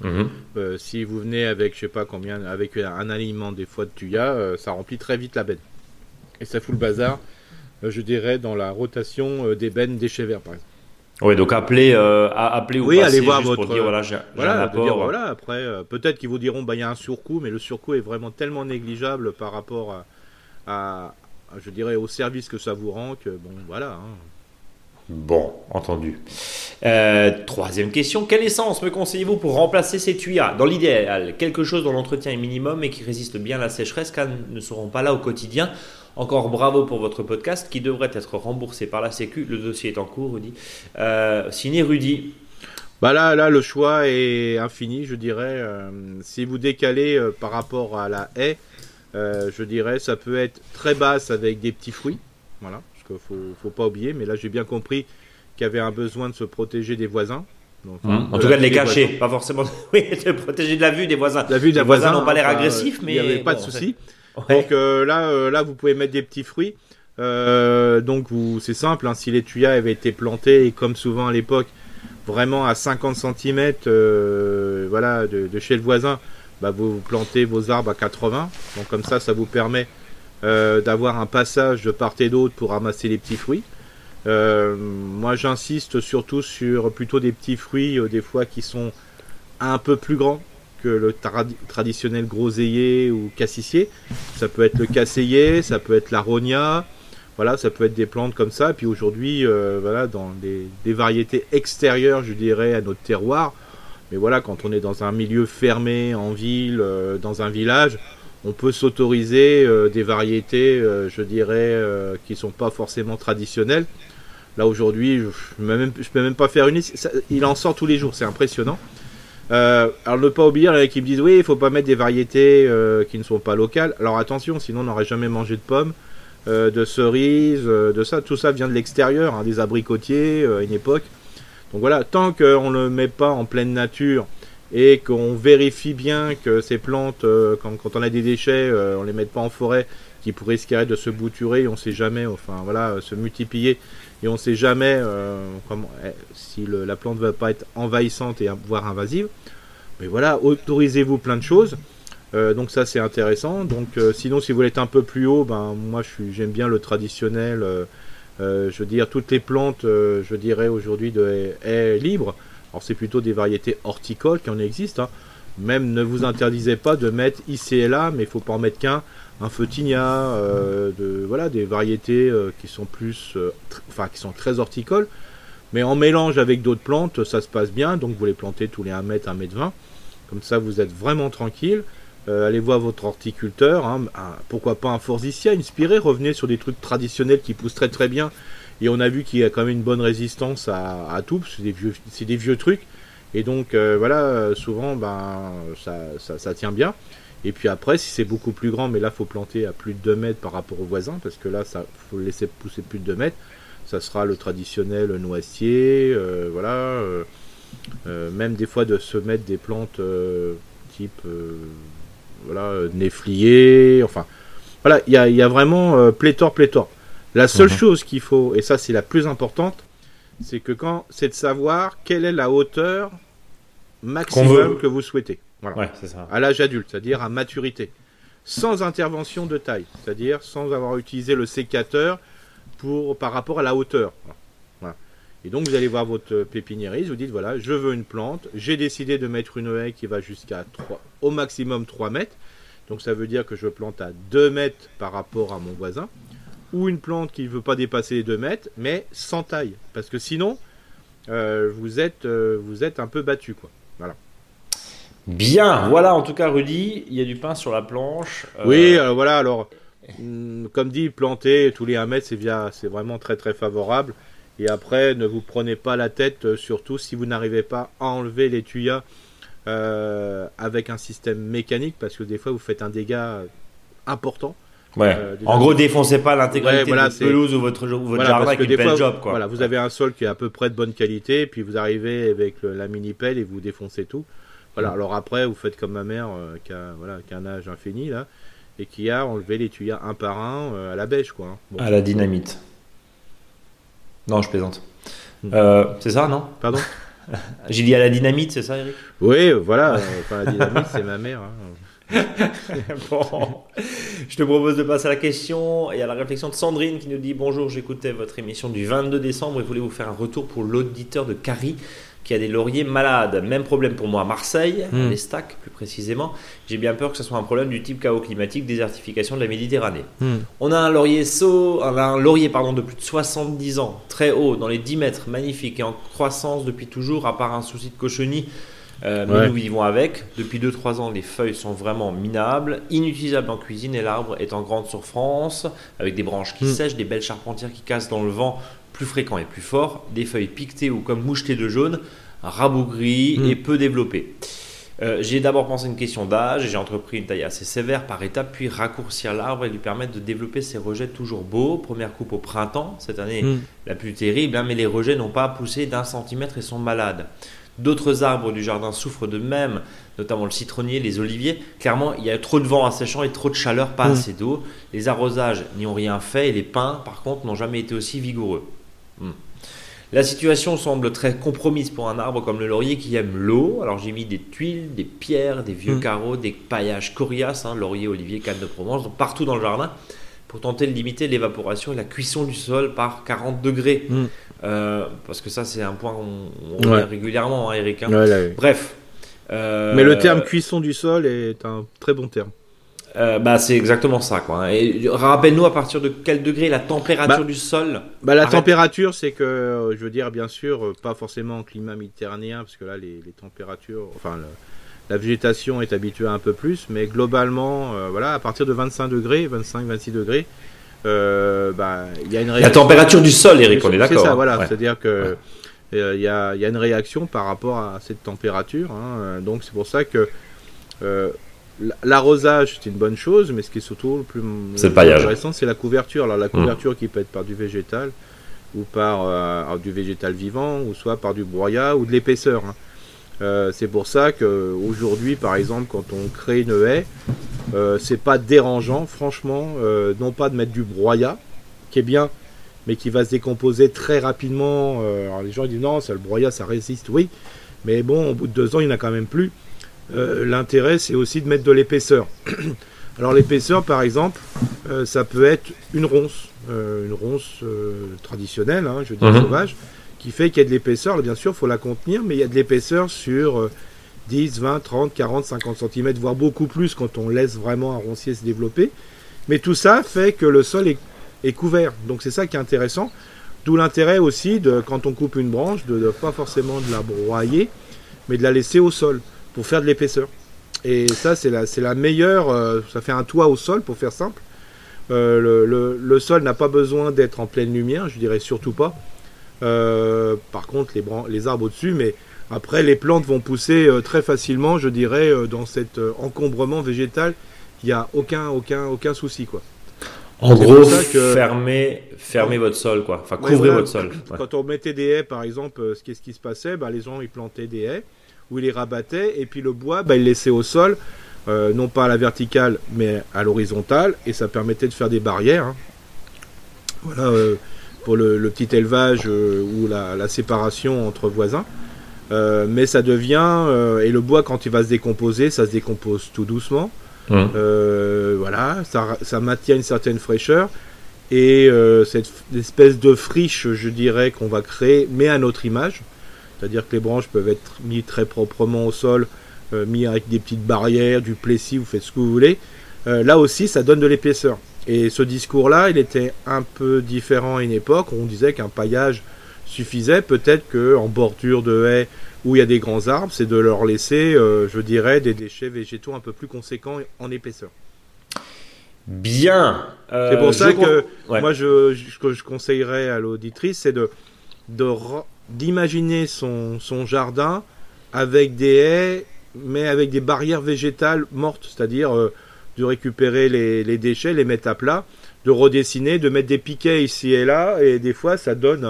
Mhm. Euh, si vous venez avec, je sais pas combien, avec un alignement des fois de tuya, euh, ça remplit très vite la benne. Et ça fout le bazar, euh, je dirais, dans la rotation des bennes déchets verts, par exemple. Oui, donc appelez, appelez ou oui, allez voir votre. Pour dire, voilà, j'ai, voilà, voilà, après, peut-être qu'ils vous diront, bah, il y a un surcoût, mais le surcoût est vraiment tellement négligeable par rapport à, je dirais, au service que ça vous rend que, bon, voilà. Hein. Bon, entendu. Euh, troisième question, quelle essence me conseillez-vous pour remplacer ces tuyas Dans l'idéal, quelque chose dont l'entretien est minimum et qui résiste bien à la sécheresse car ne seront pas là au quotidien. Encore bravo pour votre podcast qui devrait être remboursé par la Sécu. Le dossier est en cours, Rudy. Euh, signé Rudy. Bah là, là, le choix est infini, je dirais. Euh, si vous décalez euh, par rapport à la haie, je dirais, ça peut être très basse avec des petits fruits. Voilà ne faut, pas oublier. Mais là, j'ai bien compris qu'il y avait un besoin de se protéger des voisins. Mmh. en tout cas, de les cacher, pas forcément. oui, de protéger de la vue des voisins. La vue des les voisins n'ont pas l'air agressifs, mais il n'y avait pas de souci. Donc euh, là, euh, là, vous pouvez mettre des petits fruits. Euh, donc c'est simple, hein, si les tuyas avaient été plantés, et comme souvent à l'époque, vraiment à 50 cm voilà, de, chez le voisin, bah, vous plantez vos arbres à 80. Donc comme ça, ça vous permet euh, d'avoir un passage de part et d'autre pour ramasser les petits fruits. Euh, moi, j'insiste surtout sur plutôt des petits fruits, euh, des fois qui sont un peu plus grands que le traditionnel groseillier ou cassissier. Ça peut être le casseillet, ça peut être la rogna, voilà, ça peut être des plantes comme ça. Puis aujourd'hui, voilà, dans des, des, variétés extérieures, je dirais, à notre terroir. Mais voilà, quand on est dans un milieu fermé, en ville, dans un village, on peut s'autoriser euh, des variétés, euh, je dirais, euh, qui sont pas forcément traditionnelles. Là aujourd'hui, je ne peux, même pas faire une liste. il en sort tous les jours, c'est impressionnant. alors ne pas oublier, il y qui me disent oui, il faut pas mettre des variétés qui ne sont pas locales. Alors attention, sinon on n'aurait jamais mangé de pommes, de cerises, de ça. Tout ça vient de l'extérieur, hein, des abricotiers à une époque. Donc voilà, tant qu'on ne le met pas en pleine nature, et qu'on vérifie bien que ces plantes, euh, quand, on a des déchets, euh, on les met pas en forêt, qui pourraient risquer de se bouturer, on sait jamais, enfin voilà, se multiplier, et on sait jamais euh, comment, eh, si la plante va pas être envahissante et voire invasive. Mais voilà, autorisez-vous plein de choses. donc ça c'est intéressant. Donc sinon si vous voulez être un peu plus haut, ben moi j'aime bien le traditionnel. je veux dire toutes les plantes, je dirais aujourd'hui de haies libres alors c'est plutôt des variétés horticoles qui en existent. Hein. Même ne vous interdisez pas de mettre ici et là, mais il faut pas en mettre qu'un. Un feutigna, euh, de, voilà, des variétés euh, qui sont plus, euh, qui sont très horticoles. Mais en mélange avec d'autres plantes, ça se passe bien. Donc vous les plantez tous les 1 mètre, 1 mètre 20. Comme ça, vous êtes vraiment tranquille. allez voir votre horticulteur. Hein. pourquoi pas un forsythia inspiré. Revenez sur des trucs traditionnels qui poussent très très bien Et on a vu qu'il y a quand même une bonne résistance à, tout, c'est des vieux, c'est des vieux trucs. Et donc voilà, souvent ben ça, tient bien. Et puis après, si c'est beaucoup plus grand, mais là faut planter à plus de 2 mètres par rapport au voisin, parce que là ça faut laisser pousser plus de 2 mètres. Ça sera le traditionnel noisetier, voilà. même des fois de se mettre des plantes type voilà, néflier, enfin voilà, il y a, vraiment pléthore, pléthore. La seule mhm. chose qu'il faut, et ça c'est la plus importante, c'est que quand c'est de savoir quelle est la hauteur maximum que vous souhaitez. Voilà. À l'âge adulte, c'est-à-dire à maturité. Sans intervention de taille, c'est-à-dire sans avoir utilisé le sécateur pour, par rapport à la hauteur. Et donc vous allez voir votre pépiniériste, vous dites voilà, je veux une plante, j'ai décidé de mettre une haie qui va jusqu'à au maximum 3 mètres. Donc ça veut dire que je plante à 2 mètres par rapport à mon voisin ou une plante qui ne veut pas dépasser les 2 mètres, mais sans taille. Parce que sinon, euh, vous, êtes, euh, vous êtes un peu battu. Quoi. Voilà. Bien, voilà en tout cas Rudy, il y a du pain sur la planche. Euh, oui, voilà, alors, mm, comme dit, planter tous les 1 mètre, c'est, c'est vraiment très très favorable. Et après, ne vous prenez pas la tête, surtout si vous n'arrivez pas à enlever les tuyas avec un système mécanique, parce que des fois vous faites un dégât important. Ouais. Euh, en gros, défoncez pas l'intégralité de votre pelouse ou votre, votre jardin avec une pelle job. Quoi. Voilà, vous avez un sol qui est à peu près de bonne qualité, puis vous arrivez avec la mini pelle et vous défoncez tout. Voilà. Alors après, vous faites comme ma mère euh, qui, a, voilà, qui a un âge infini là et qui a enlevé les tuyas un par un euh, à la bêche quoi. Hein. À la dynamite. Non, je plaisante. Hmm. c'est ça, non? Pardon? J'ai dit à la dynamite, c'est ça, Eric? Oui, voilà. enfin, la dynamite, c'est ma mère. Hein. bon, je te propose de passer à la question et à la réflexion de Sandrine qui nous dit Bonjour, j'écoutais votre émission du 22 décembre et voulais vous faire un retour pour l'auditeur de Carrie qui a des lauriers malades. Même problème pour moi à Marseille, hmm. les stacks plus précisément. J'ai bien peur que ce soit un problème du type chaos climatique, désertification de la Méditerranée. Hmm. On a un laurier saut, un laurier pardon, de plus de 70 ans, très haut, dans les 10 mètres, magnifique et en croissance depuis toujours, à part un souci de cochenille euh, mais nous vivons avec. Depuis 2-3 ans, les feuilles sont vraiment minables, inutilisables en cuisine et l'arbre est en grande souffrance, avec des branches qui hmm. sèchent, des belles charpentières qui cassent dans le vent plus fréquent et plus fort, des feuilles piquetées ou comme mouchetées de jaune, rabougries hmm. et peu développées. Euh, j'ai d'abord pensé une question d'âge et j'ai entrepris une taille assez sévère par étape, puis raccourcir l'arbre et lui permettre de développer ses rejets toujours beaux. Première coupe au printemps, cette année hmm. la plus terrible, hein, mais les rejets n'ont pas poussé d'un centimètre et sont malades. D'autres arbres du jardin souffrent de même, notamment le citronnier, les oliviers. Clairement, il y a trop de vent asséchant et trop de chaleur, pas mm. assez d'eau. Les arrosages n'y ont rien fait et les pins, par contre, n'ont jamais été aussi vigoureux. Mm. La situation semble très compromise pour un arbre comme le laurier qui aime l'eau. Alors j'ai mis des tuiles, des pierres, des vieux mm. carreaux, des paillages coriaces, hein, laurier, olivier, canne de Provence, partout dans le jardin, pour tenter de limiter l'évaporation et la cuisson du sol par 40 degrés. Euh, parce que ça, c'est un point qu'on on régulièrement, hein, Eric. Hein. Bref. Euh, Mais le terme cuisson du sol est un très bon terme. Euh, bah, c'est exactement ça. Quoi. Et rappelle-nous à partir de quel degré la température bah, du sol bah, La température, c'est que, je veux dire, bien sûr, pas forcément en climat méditerranéen, parce que là, les, températures, enfin, la végétation est habituée à un peu plus, mais globalement, voilà, à partir de 25 degrés, 25-26 degrés, euh, bah, il y a une La température du sol, Eric, on est d'accord. C'est ça, voilà. C'est-à-dire que euh, il y, a, y, a, une réaction par rapport à cette température. Hein. Donc c'est pour ça que euh, l'arrosage c'est une bonne chose, mais ce qui est surtout le plus, intéressant, c'est la couverture. Alors la mmh. couverture qui peut être par du végétal ou par du végétal vivant, ou soit par du broyat ou de l'épaisseur. Hein. Euh, c'est pour ça qu'aujourd'hui, par exemple, quand on crée une haie, euh, c'est pas dérangeant, franchement, euh, non pas de mettre du broyat, qui est bien, mais qui va se décomposer très rapidement. alors les gens disent non, ça, le broyat, ça résiste, oui, mais bon, au bout de deux ans, il n'y en a quand même plus. L'intérêt, c'est aussi de mettre de l'épaisseur. alors l'épaisseur, par exemple, ça peut être une ronce, une ronce traditionnelle, hein, je veux dire mhm. sauvage qui fait qu'il y a de l'épaisseur. Bien sûr, il faut la contenir, mais il y a de l'épaisseur sur 10, 20, 30, 40, 50 cm, voire beaucoup plus quand on laisse vraiment un roncier se développer. Mais tout ça fait que le sol est, couvert. Donc c'est ça qui est intéressant. D'où l'intérêt aussi, de, quand on coupe une branche, de ne pas forcément de la broyer, mais de la laisser au sol pour faire de l'épaisseur. Et ça, c'est la, meilleure. Euh, ça fait un toit au sol, pour faire simple le, sol n'a pas besoin d'être en pleine lumière, je dirais surtout pas. Par contre, les, les arbres au-dessus, mais après, les plantes vont pousser très facilement, je dirais, dans cet encombrement végétal. Il n'y a aucun, aucun, aucun souci, quoi. En gros, fermez, fermez votre sol, quoi. Enfin, couvrez votre sol. Quand on mettait des haies, par exemple, euh, qu'est-ce qui se passait bah, Les gens, ils plantaient des haies, ou ils les rabattaient, et puis le bois, bah, ils laissaient au sol, euh, non pas à la verticale, mais à l'horizontale, et ça permettait de faire des barrières. Hein. Voilà, euh, pour le, petit élevage ou la, séparation entre voisins. mais ça devient, et le bois, quand il va se décomposer, ça se décompose tout doucement. Euh, voilà, ça, ça, maintient une certaine fraîcheur. Et euh, cette espèce de friche, je dirais, qu'on va créer, mais à notre image. C'est-à-dire que les branches peuvent être mises très proprement au sol, euh, mis avec des petites barrières, du plessis, vous faites ce que vous voulez. Là aussi, ça donne de l'épaisseur. Et ce discours-là, il était un peu différent à une époque où on disait qu'un paillage suffisait. Peut-être qu'en bordure de haies où il y a des grands arbres, c'est de leur laisser, euh, je dirais, des déchets végétaux un peu plus conséquents en épaisseur. Bien. Euh, c'est pour ça que moi, je, que je conseillerais à l'auditrice, c'est de, d'imaginer son, son jardin avec des haies, mais avec des barrières végétales mortes, c'est-à-dire euh, de récupérer les, déchets, les mettre à plat, de redessiner, de mettre des piquets ici et là, et des fois ça donne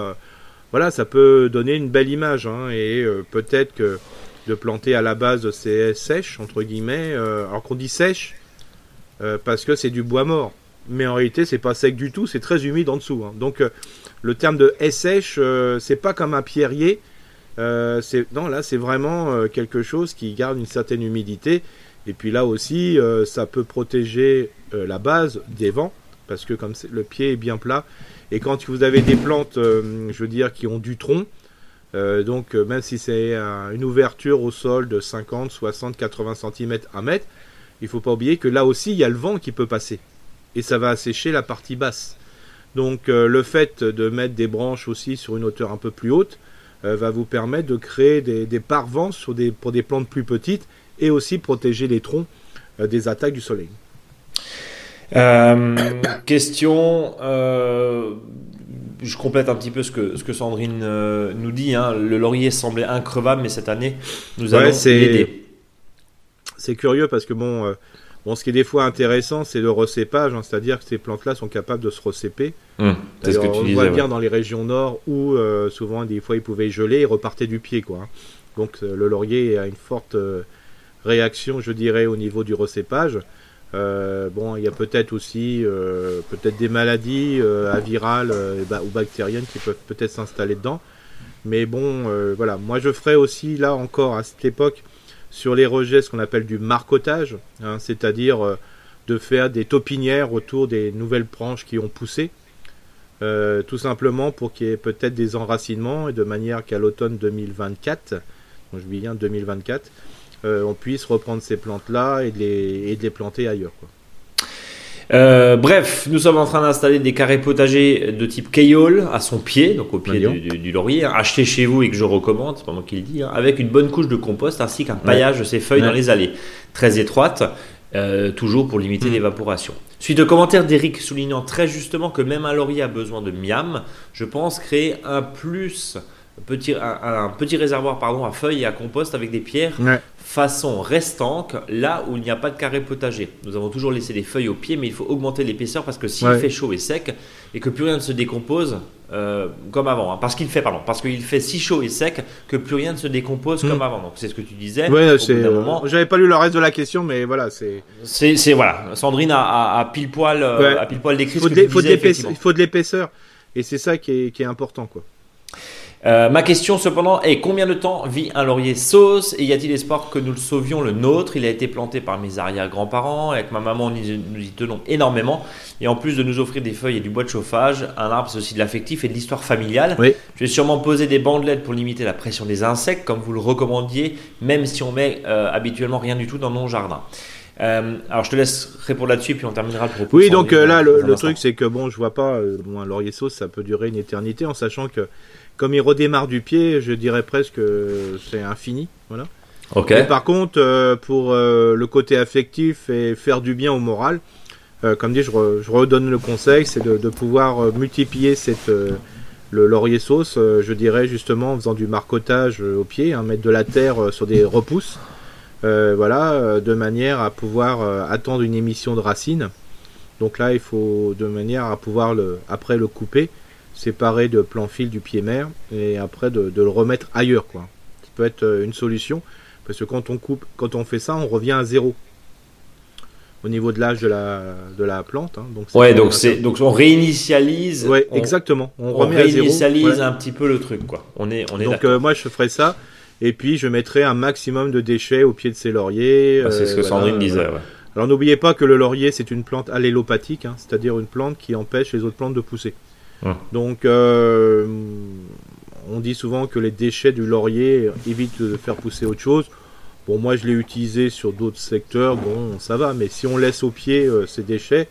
voilà, ça peut donner une belle image. Hein, et euh, peut-être que de planter à la base ces sèches, entre guillemets, euh, alors qu'on dit sèche, euh, parce que c'est du bois mort. Mais en réalité, c'est pas sec du tout, c'est très humide en dessous. Hein. Donc, le terme de sèche, c'est pas comme un pierrier. c'est non, là, c'est vraiment quelque chose qui garde une certaine humidité. Et puis là aussi, ça peut protéger la base des vents, parce que comme le pied est bien plat, et quand vous avez des plantes, euh, je veux dire, qui ont du tronc, euh, donc euh, même si c'est une ouverture au sol de 50, 60, 80 cm, 1 mètre, il ne faut pas oublier que là aussi, il y a le vent qui peut passer. Et ça va assécher la partie basse. Donc le fait de mettre des branches aussi sur une hauteur un peu plus haute va vous permettre de créer des, des parvents pour des plantes plus petites et aussi protéger les troncs des attaques du soleil. Euh, question, euh, je complète un petit peu ce que, ce que Sandrine euh, nous dit. Hein. Le laurier semblait increvable, mais cette année, nous allons l'aider. C'est curieux parce que bon, bon, ce qui est des fois intéressant, c'est le recépage, hein. c'est-à-dire que ces plantes-là sont capables de se recéper. Hum, c'est ce que tu on voit bien dans les régions nord où souvent des fois ils pouvaient geler et repartaient du pied, quoi. Hein. Donc le laurier a une forte réaction, je dirais, au niveau du recépage. Euh, bon, il y a peut-être aussi euh, peut-être des maladies euh, avirales ou bactériennes qui peuvent peut-être s'installer dedans. Mais bon, voilà. Moi, je ferai aussi là encore à cette époque sur les rejets ce qu'on appelle du marcotage, hein, c'est-à-dire de faire des taupinières autour des nouvelles branches qui ont poussé. tout simplement pour qu'il y ait peut-être des enracinements et de manière qu'à l'automne 2024, donc je dis bien 2024, euh, on puisse reprendre ces plantes-là et, de les, planter ailleurs. Euh, bref, nous sommes en train d'installer des carrés potagers de type Kayol à son pied, donc au pied du, laurier, hein, acheté chez vous et que je recommande, c'est pas moi qui le dis, hein, avec une bonne couche de compost ainsi qu'un paillage de ses feuilles dans les allées, très étroites, euh, toujours pour limiter mm. l'évaporation. Suite au commentaire d'Eric soulignant très justement que même un laurier a besoin de miam, je pense créer un plus petit, un, petit réservoir pardon, à feuilles et à compost avec des pierres façon restanque là où il n'y a pas de carré potager. Nous avons toujours laissé des feuilles au pied, mais il faut augmenter l'épaisseur parce que s'il fait chaud et sec et que plus rien ne se décompose euh, comme avant, hein, parce qu'il fait pardon, parce qu'il fait si chaud et sec que plus rien ne se décompose comme hmm. avant. Donc c'est ce que tu disais. Ouais, c'est. J'avais pas lu le reste de la question, mais voilà, c'est. C'est voilà, Sandrine a, pile poil euh, pile poil décrit ce que tu disais, Il faut de l'épaisseur et c'est ça qui est, qui est important quoi. Euh, ma question cependant est combien de temps vit un laurier sauce et y a-t-il espoir que nous le sauvions le nôtre? Il a été planté par mes arrière-grands-parents, avec ma maman nous y tenons énormément et en plus de nous offrir des feuilles et du bois de chauffage, un arbre c'est aussi de l'affectif et de l'histoire familiale. Je vais sûrement poser des bandelettes pour limiter la pression des insectes comme vous le recommandiez, même si on met euh, habituellement rien du tout dans mon jardin. Euh, alors je te laisse répondre là-dessus puis on terminera le propos. Oui, donc là le, truc c'est que bon, je vois pas, un laurier sauce ça peut durer une éternité en sachant que comme il redémarre du pied, je dirais presque que c'est infini. Voilà. Ok. par contre, euh, pour euh, le côté affectif et faire du bien au moral, comme dit, je, redonne le conseil, c'est de, pouvoir multiplier cette, le laurier sauce, je dirais justement en faisant du marcotage au pied, hein, mettre de la terre sur des repousses, voilà, de manière à pouvoir attendre une émission de racines. Donc là, il faut de manière à pouvoir le, après le couper, séparer de plan fil du pied mère et après de, le remettre ailleurs, quoi. Ça peut être euh, une solution parce que quand on coupe, quand on fait ça, on revient à zéro au niveau de l'âge de la, de la plante. Hein. donc ouais, donc c'est donc on réinitialise. Ouais, exactement. On, remet réinitialise un petit peu le truc, quoi. On est on est Donc euh, moi je ferai ça. Et puis je mettrai un maximum de déchets au pied de ces lauriers. Bah, c'est ce que euh, Sandrine disait. Ouais. Alors n'oubliez pas que le laurier c'est une plante allélopathique, hein, c'est-à-dire une plante qui empêche les autres plantes de pousser. Donc euh, on dit souvent que les déchets du laurier évitent de faire pousser autre chose. Bon moi je l'ai utilisé sur d'autres secteurs, bon ça va, mais si on laisse au pied euh, ces déchets,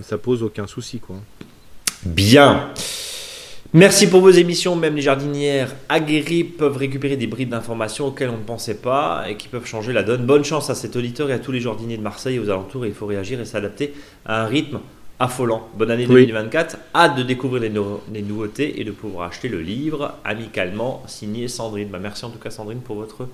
ça pose aucun souci quoi. Bien. Merci pour vos émissions. Même les jardinières aguerries peuvent récupérer des bribes d'informations auxquelles on ne pensait pas et qui peuvent changer la donne. Bonne chance à cet auditeur et à tous les jardiniers de Marseille et aux alentours. Il faut réagir et s'adapter à un rythme affolant. Bonne année 2024. Hâte de découvrir les, nouveautés et de pouvoir acheter le livre amicalement signé Sandrine. Bah, merci en tout cas Sandrine pour votre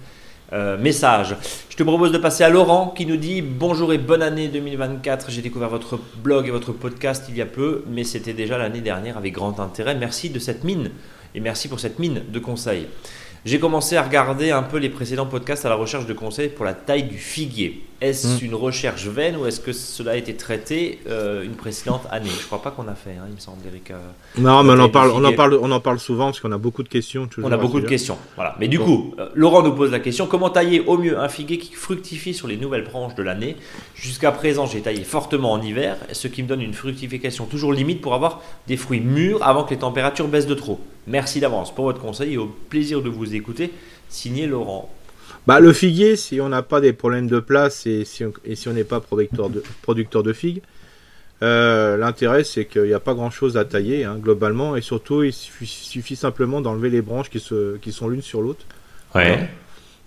euh, message. Je te propose de passer à Laurent qui nous dit bonjour et bonne année 2024. J'ai découvert votre blog et votre podcast il y a peu, mais c'était déjà l'année dernière avec grand intérêt. Merci de cette mine et merci pour cette mine de conseils. J'ai commencé à regarder un peu les précédents podcasts à la recherche de conseils pour la taille du figuier. Est-ce hmm. une recherche vaine ou est-ce que cela a été traité euh, une précédente année? Je crois pas qu'on a fait, hein, il me semble, Eric. Euh, non, mais on en, parle, on, en parle, on en parle souvent parce qu'on a beaucoup de questions. on a beaucoup de questions. Voilà. Mais du coup, euh, Laurent nous pose la question comment tailler au mieux un figuier qui fructifie sur les nouvelles branches de l'année? Jusqu'à présent, j'ai taillé fortement en hiver, ce qui me donne une fructification toujours limite pour avoir des fruits mûrs avant que les températures baissent de trop. Merci d'avance pour votre conseil et au plaisir de vous écouter. Signé Laurent. Bah, le figuier, si on n'a pas des problèmes de place et si on n'est pas producteur de, producteur de figues, euh, l'intérêt c'est qu'il n'y a pas grand chose à tailler hein, globalement et surtout il suffit, simplement d'enlever les branches qui, se, qui sont l'une sur l'autre. Ouais.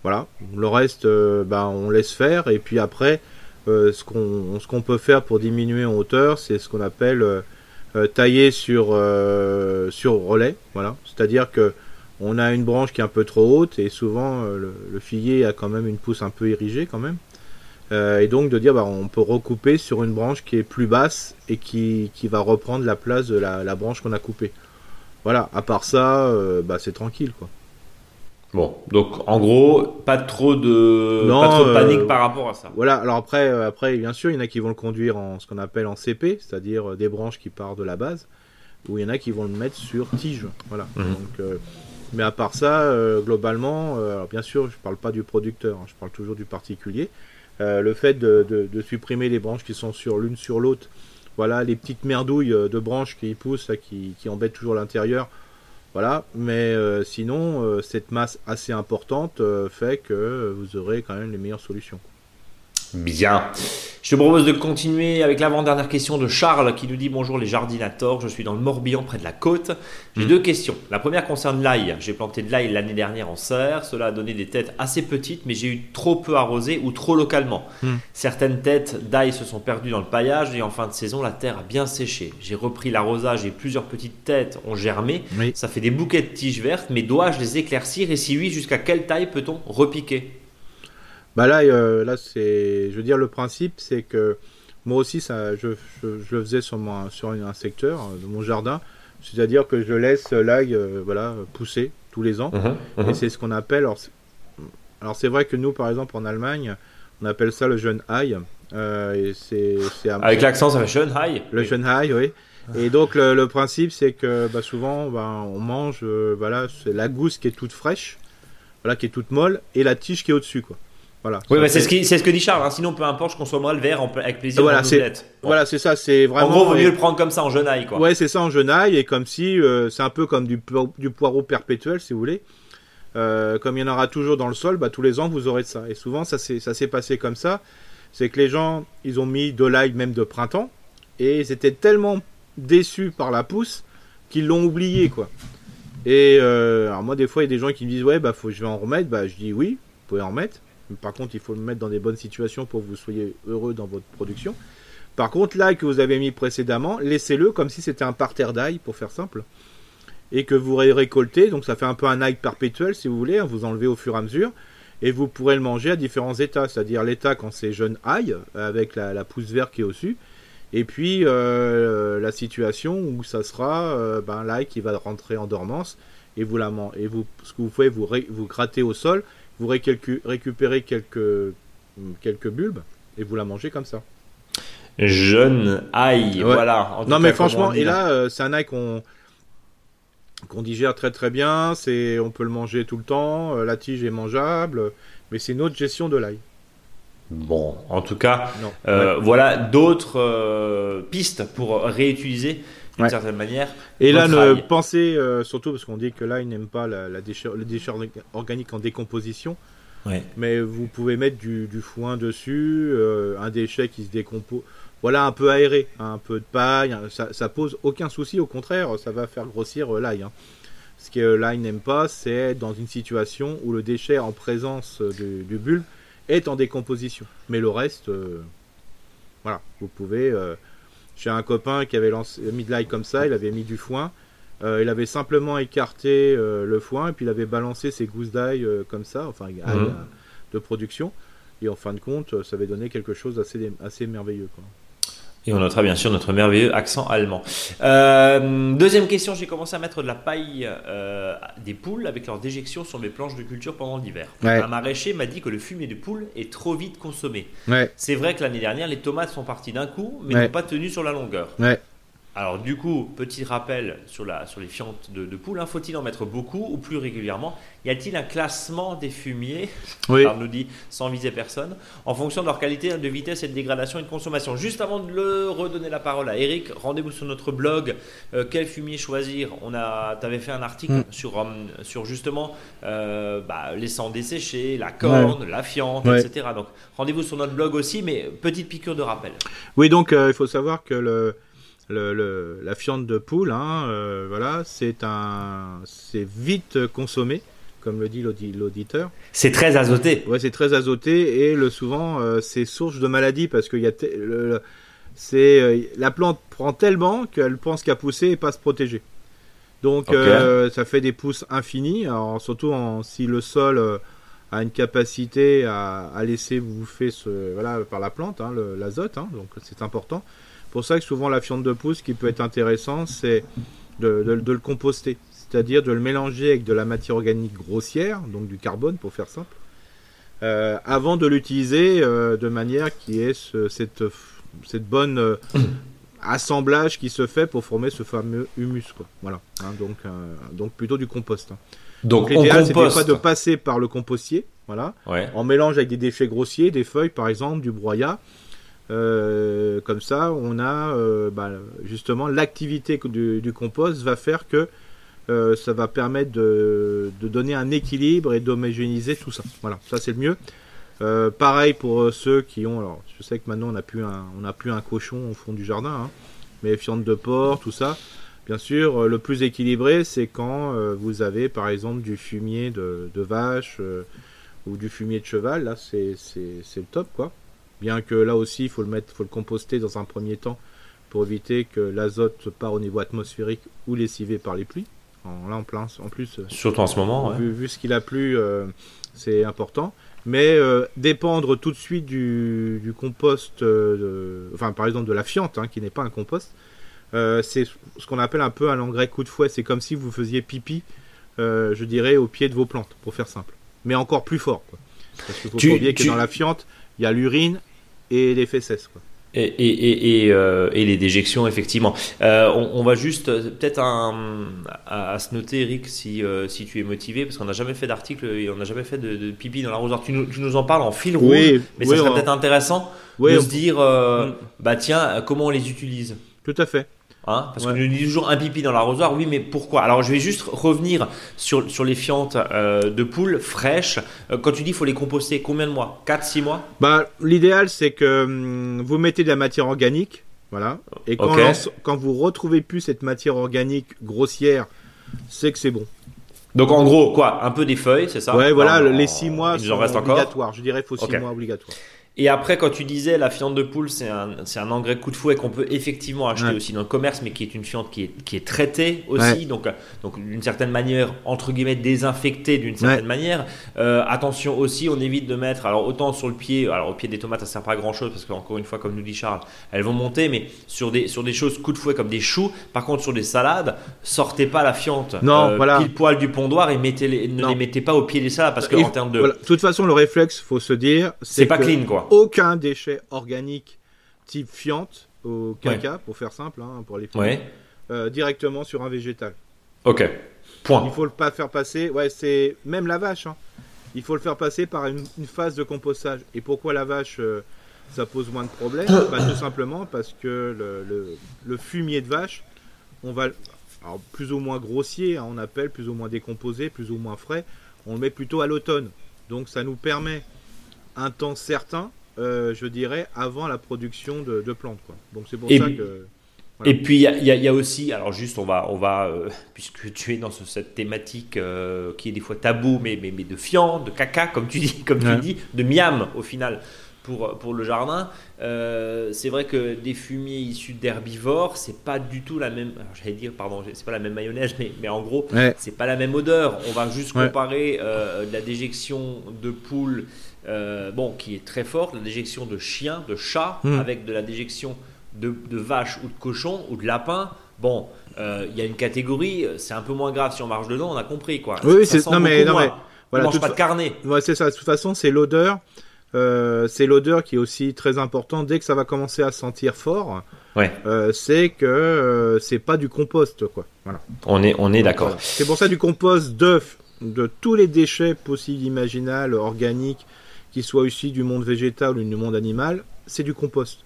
Voilà. Le reste, euh, bah, on laisse faire et puis après, euh, ce qu'on peut faire pour diminuer en hauteur, c'est ce qu'on appelle tailler sur, sur relais. Voilà. C'est-à-dire que on a une branche qui est un peu trop haute et souvent euh, le, figuier a quand même une pousse un peu érigée quand même. Euh, et donc de dire bah, on peut recouper sur une branche qui est plus basse et qui, va reprendre la place de la, branche qu'on a coupée. Voilà, à part ça, euh, bah, c'est tranquille quoi. Bon, donc en gros, pas trop de, pas trop de panique par rapport à ça. Voilà, alors après, après, bien sûr, il y en a qui vont le conduire en ce qu'on appelle en CP, c'est-à-dire des branches qui partent de la base, ou il y en a qui vont le mettre sur tige. Voilà. Mhm. Donc, mais à part ça, euh, globalement, euh, bien sûr, je ne parle pas du producteur, hein, je parle toujours du particulier. Euh, le fait de, supprimer les branches qui sont l'une sur l'autre, voilà, les petites merdouilles de branches qui poussent, qui embêtent toujours l'intérieur, voilà. Mais sinon, cette masse assez importante fait que vous aurez quand même les meilleures solutions. Bien. Je te propose de continuer avec l'avant-dernière question de Charles qui nous dit Bonjour les jardinators, je suis dans le Morbihan près de la côte. J'ai hmm. deux questions. La première concerne l'ail. J'ai planté de l'ail l'année dernière en serre. Cela a donné des têtes assez petites, mais j'ai eu trop peu arrosé ou trop localement. Hmm. Certaines têtes d'ail se sont perdues dans le paillage et en fin de saison, la terre a bien séché. J'ai repris l'arrosage et plusieurs petites têtes ont germé. Ça fait des bouquets de tiges vertes, mais dois-je les éclaircir Et si oui, jusqu'à quelle taille peut-on repiquer? Bah là, euh, là c'est, je veux dire, le principe, c'est que moi aussi, ça, je, je, le faisais sur, mon, sur un secteur euh, de mon jardin, c'est-à-dire que je laisse l'ail, euh, voilà, pousser tous les ans, mhm, mhm. et c'est ce qu'on appelle. Alors, alors c'est vrai que nous, par exemple, en Allemagne, on appelle ça le jeune ail. et c'est, Avec l'accent, ça fait jeune ail. Le jeune ail, oui. Et donc le, principe, c'est que bah, souvent, bah, on mange, voilà, c'est la gousse qui est toute fraîche, voilà, qui est toute molle, et la tige qui est au-dessus, quoi. Voilà. Oui, mais c'est ce, ce, que dit Charles. Hein. Sinon, peu importe, je consommerai le verre avec plaisir. Voilà, c'est voilà, c'est ça. C'est vraiment. En gros, vaut mieux le prendre comme ça en genaille, quoi. Ouais, c'est ça en genaille et comme si euh, c'est un peu comme du, du, poireau perpétuel, si vous voulez. Euh, comme il y en aura toujours dans le sol, bah, tous les ans vous aurez de ça. Et souvent, ça s'est passé comme ça. C'est que les gens, ils ont mis de l'ail même de printemps et ils étaient tellement déçus par la pousse qu'ils l'ont oublié, quoi. Et euh, alors moi, des fois, il y a des gens qui me disent ouais, bah faut je vais en remettre. Bah je dis oui, vous pouvez en remettre. Par contre, il faut le mettre dans des bonnes situations pour que vous soyez heureux dans votre production. Par contre, l'ail que vous avez mis précédemment, laissez-le comme si c'était un parterre d'ail, pour faire simple, et que vous récoltez. Donc ça fait un peu un ail perpétuel, si vous voulez. Hein, vous enlevez au fur et à mesure, et vous pourrez le manger à différents états, c'est-à-dire l'état quand c'est jeune ail, avec la, pousse verte qui est au-dessus, et puis euh, la situation où ça sera euh, ben, l'ail qui va rentrer en dormance, et vous et vous, ce que vous pouvez vous, vous gratter au sol, vous récupérez quelques, quelques bulbes, et vous la mangez comme ça jeune ail. Voilà. non, mais franchement, et là, euh, c'est un ail qu'on qu'on digère très très bien. C'est, on peut le manger tout le temps. Euh, la tige est mangeable, mais c'est une autre gestion de l'ail. Bon, en tout cas, euh, voilà d'autres pistes pour réutiliser d'une certaine manière. Et là, ne pensez surtout parce qu'on dit que l'ail n'aime pas la, la le déchet organique en décomposition. Mais vous pouvez mettre du, du foin dessus, un déchet qui se décompose voilà, un peu aéré, hein, un peu de paille, hein, ça, ça pose aucun souci, au contraire, ça va faire grossir euh, l'ail. Hein. Ce que euh, l'ail n'aime pas, c'est être dans une situation où le déchet en présence euh, du, bulbe est en décomposition. Mais le reste, voilà, vous pouvez. J'ai un copain qui avait lancé, mis de l'ail comme ça, il avait mis du foin. il avait simplement écarté le foin et puis il avait balancé ses gousses d'ail comme ça, enfin ail mmh. de production. Et en fin de compte, ça avait donné quelque chose d'assez assez merveilleux. Quoi. Et on notera bien sûr notre merveilleux accent allemand. Euh, deuxième question, j'ai commencé à mettre de la paille euh, des poules avec leur déjection sur mes planches de culture pendant l'hiver. Un maraîcher m'a dit que le fumier de poule est trop vite consommé. C'est vrai que l'année dernière, les tomates sont parties d'un coup, mais n'ont pas tenu sur la longueur. Alors du coup, petit rappel sur, la, sur les fientes de, de poule, hein, faut-il en mettre beaucoup ou plus régulièrement? Y a-t-il un classement des fumiers, oui. nous dit sans viser personne, en fonction de leur qualité de vitesse et de dégradation et de consommation Juste avant de le redonner la parole à Eric, rendez-vous sur notre blog, euh, quel fumier choisir? On a, avais fait un article mm. sur, euh, sur justement euh, bah, les sangs desséchés, la corne, la fiente, etc. Donc rendez-vous sur notre blog aussi, mais petite piqûre de rappel. Oui, donc il faut savoir que le le, la fiente de poule, hein, euh, voilà, c'est un, c'est vite consommé, comme le dit l'auditeur. C'est très azoté. Ouais, c'est très azoté et le souvent euh, c'est source de maladie parce qu'il y a c'est euh, la plante prend tellement qu'elle pense qu'à pousser et pas se protéger. Donc ça fait des pousses infinies, alors, surtout en, si le sol a une capacité à, à laisser bouffer ce, voilà, par la plante, hein, l'azote, hein, donc c'est important pour ça que souvent la fiente de pousse, qui peut être intéressant, c'est de, le composter. C'est-à-dire de le mélanger avec de la matière organique grossière, donc du carbone pour faire simple, euh, avant de l'utiliser euh, de manière qui est cette, cette bonne euh, assemblage qui se fait pour former ce fameux humus. Quoi. Voilà. Hein, donc, donc plutôt du compost. Hein. Donc, l'idéal, c'est des de passer par le compostier, voilà, en mélange avec des déchets grossiers, des feuilles par exemple, du broyat, euh, comme ça, on a euh, bah, justement l'activité du, compost va faire que euh, ça va permettre de, donner un équilibre et d'homogénéiser tout ça. Voilà, ça c'est le mieux. pareil pour ceux qui ont. Alors, je sais que maintenant on n'a plus un, on plus un cochon au fond du jardin, hein, mais fientes de porc, tout ça. Bien sûr, le plus équilibré, c'est quand vous avez par exemple du fumier de, de vache ou du fumier de cheval. Là, c'est le top, quoi. Bien que là aussi, il faut le mettre, faut le composter dans un premier temps pour éviter que l'azote part au niveau atmosphérique ou lessivé par les pluies. En, là, en, plein, en plus. Euh, Surtout en ce moment. Vu, ce qu'il a plu, euh, c'est important. Mais euh, dépendre tout de suite du, compost, enfin par exemple de la fiente, hein, qui n'est pas un compost, c'est ce qu'on appelle un peu un engrais coup de fouet. C'est comme si vous faisiez pipi, je dirais, au pied de vos plantes, pour faire simple. Mais encore plus fort. Quoi. Parce qu'il faut oublier que dans la fiente, il y a l'urine et les fesses. Quoi. Et, et, et, euh, et, les déjections, effectivement. Euh, on, va juste euh, peut-être à, se noter, Eric, si, si tu es motivé, parce qu'on n'a jamais fait d'article et on n'a jamais fait de, pipi dans l'arrosoir. Tu nous, tu nous en parles en fil rouge, oui, mais ça serait peut-être intéressant de se dire, mm. bah tiens, comment on les utilise? Tout à fait. Hein, parce que nous dit toujours un pipi dans l'arrosoir, oui, mais pourquoi? Alors je vais juste revenir sur, sur les fientes euh, de poules fraîches. Euh, quand tu dis qu'il faut les composter, combien de mois? 4, 6 mois? Bah, L'idéal, c'est que hum, vous mettez de la matière organique, voilà, et quand, quand vous retrouvez plus cette matière organique grossière, c'est que c'est bon. Donc en gros, quoi? Un peu des feuilles, c'est ça? Ouais, voilà, les 6 mois sont obligatoires. Je dirais qu'il faut 6 mois obligatoires. Et après, quand tu disais la fiente de poule, c'est un, c'est un engrais coup de fouet qu'on peut effectivement acheter aussi dans le commerce, mais qui est une fiente qui est, qui est traitée aussi, donc, donc d'une certaine manière, entre guillemets, désinfectée d'une certaine manière. Euh, attention aussi, on évite de mettre, alors autant sur le pied, alors au pied des tomates, ça sert pas à grand chose parce qu'encore une fois, comme nous dit Charles, elles vont monter, mais sur des, sur des choses coup de fouet comme des choux, par contre, sur des salades, sortez pas la fiente. Non, euh, voilà. pile poil du pondoir et mettez les, ne les mettez pas au pied des salades parce que en termes de. De toute façon, le réflexe, faut se dire, c'est pas clean quoi aucun déchet organique type fiente au caca, pour faire simple, hein, pour les euh, directement sur un végétal. Ok. Point. Il faut le pas faire passer. Ouais, c'est même la vache. Hein. Il faut le faire passer par une, phase de compostage. Et pourquoi la vache euh, ça pose moins de problèmes? Bah, Tout simplement parce que le, fumier de vache, on va plus ou moins grossier, hein, on appelle plus ou moins décomposé, plus ou moins frais, on le met plutôt à l'automne. Donc ça nous permet un temps certain, euh, je dirais, avant la production de, plantes. Quoi. Donc c'est pour ça que. Et puis il y, a aussi, alors juste on va, on va euh, puisque tu es dans cette thématique euh, qui est des fois tabou, mais, mais, mais de fiant, de caca, comme tu dis, comme tu dis, de miam au final pour, pour le jardin. Euh, c'est vrai que des fumiers issus d'herbivores, c'est pas du tout la même. J'allais dire, pardon, c'est pas la même mayonnaise, mais, mais en gros, c'est pas la même odeur. On va juste comparer euh, la déjection de poule, euh, bon, qui est très forte, la déjection de chien, de chat, hmm. avec de la déjection de, de, vache ou de cochon ou de lapin. Bon, il y a une catégorie, c'est un peu moins grave si on marche dedans, on a compris quoi. Oui, c'est non mais, non mais voilà, on mange pas de carnet. Ouais, c'est ça. De toute façon, c'est l'odeur. Euh, c'est l'odeur qui est aussi très importante. Dès que ça va commencer à sentir fort, euh, c'est que euh, c'est pas du compost, quoi. Voilà. On est, on est d'accord. C'est pour ça du compost d'œufs, de tous les déchets possibles, imaginables, organiques, qu'ils soient issus du monde végétal ou du monde animal, c'est du compost.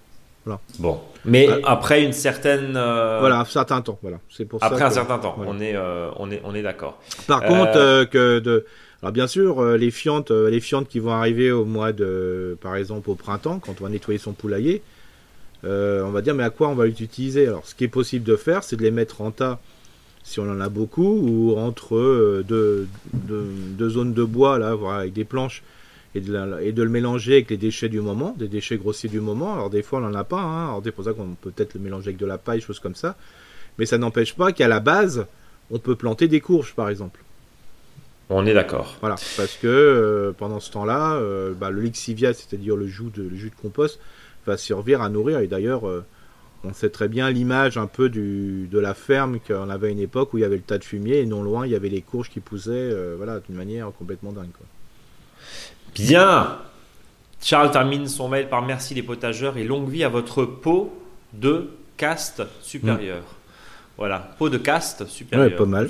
Voilà. Bon, mais après une certaine voilà un certain temps, voilà. C'est pour après un certain temps, on est on est on est d'accord. Par contre que de alors bien sûr, euh, les fientes, euh, les fientes qui vont arriver au mois de, par exemple au printemps, quand on va nettoyer son poulailler, euh, on va dire mais à quoi on va l'utiliser Alors ce qui est possible de faire, c'est de les mettre en tas si on en a beaucoup, ou entre deux, zones de bois là, avec des planches, et de, et de, le mélanger avec les déchets du moment, des déchets grossiers du moment. Alors des fois on n'en a pas, hein. alors c'est pour ça qu'on peut peut-être le mélanger avec de la paille, choses comme ça. Mais ça n'empêche pas qu'à la base, on peut planter des courges par exemple. On est d'accord. Voilà, parce que euh, pendant ce temps-là, euh, bah, le lixivia, c'est-à-dire le jus, de, jus de compost, va servir à nourrir. Et d'ailleurs, euh, on sait très bien l'image un peu du, de la ferme qu'on avait à une époque où il y avait le tas de fumier et non loin, il y avait les courges qui poussaient voilà, d'une manière complètement dingue. Bien Charles termine son mail par merci les potageurs et longue vie à votre peau de caste supérieure. Mm. Voilà, peau de caste supérieure. Ouais, pas mal.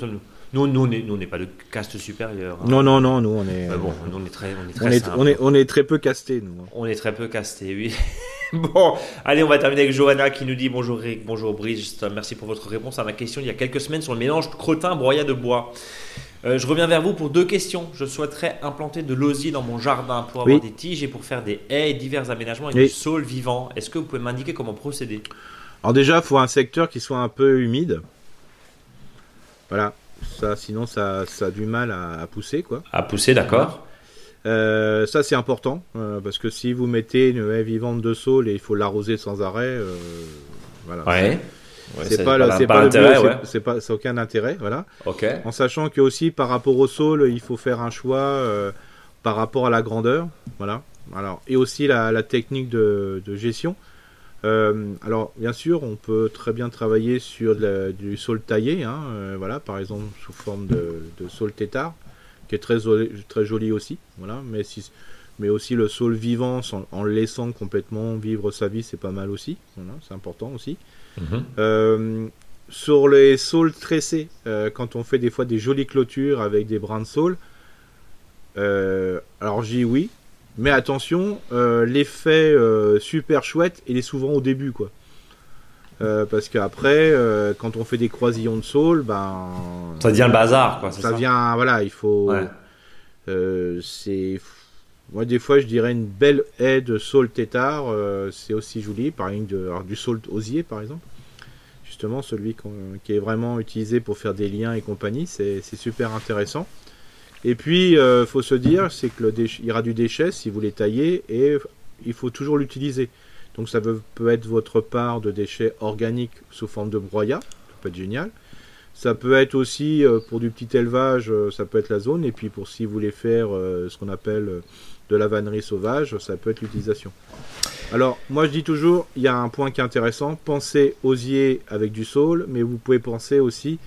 Nous, nous, on n'est pas de caste supérieure. Hein. Non, non, non, nous, on est. bon, on est très, on est très. On est, on est, on est, très peu casté, nous. Hein. On est très peu casté, oui. bon, allez, on va terminer avec Johanna qui nous dit bonjour Rick, bonjour Brice, merci pour votre réponse à ma question il y a quelques semaines sur le mélange crottin broyat de bois. Euh, je reviens vers vous pour deux questions. Je souhaiterais implanter de l'osier dans mon jardin pour avoir des tiges et pour faire des haies et divers aménagements avec du sol vivant. Est-ce que vous pouvez m'indiquer comment procéder? Alors déjà, il faut un secteur qui soit un peu humide. Voilà. Ça, sinon, ça, ça a du mal à, pousser, quoi. À pousser, d'accord. Euh, ça, c'est important euh, parce que si vous mettez une haie vivante de saule et il faut l'arroser sans arrêt, euh, voilà. Ouais. c'est pas, pas, pas, l'intérêt, c'est pas, aucun intérêt, voilà. Ok. En sachant que aussi par rapport au saule, il faut faire un choix par rapport à la grandeur, voilà. Alors et aussi la, la technique de, de gestion. Euh, alors, bien sûr, on peut très bien travailler sur du sol taillé, hein, euh, voilà, par exemple sous forme de, de sol tétard, qui est très, très joli aussi, voilà, mais, si, mais aussi le sol vivant en, le laissant complètement vivre sa vie, c'est pas mal aussi, voilà, c'est important aussi. Mhm. Euh, sur les sols tressés, quand on fait des fois des jolies clôtures avec des brins de saule, alors j'y oui, mais attention, euh, l'effet euh, super chouette, il est souvent au début, quoi. Euh, parce qu'après, quand on fait des croisillons de saule, ben. Ça devient le bazar, quoi. Ça, vient, voilà, il faut. c'est. Moi, des fois, je dirais une belle haie de saule tétard, c'est aussi joli. Par exemple, de, du saule osier, par exemple. Justement, celui qui est vraiment utilisé pour faire des liens et compagnie, c'est super intéressant. Et puis, il euh, faut se dire, c'est que le il y aura du déchet si vous les taillez et il faut toujours l'utiliser. Donc ça peut, être votre part de déchets organiques sous forme de broyat, ça peut être génial. Ça peut être aussi euh, pour du petit élevage, euh, ça peut être la zone. Et puis pour si vous voulez faire euh, ce qu'on appelle de la vannerie sauvage, ça peut être l'utilisation. Alors moi je dis toujours, il y a un point qui est intéressant, pensez osier avec du saule, mais vous pouvez penser aussi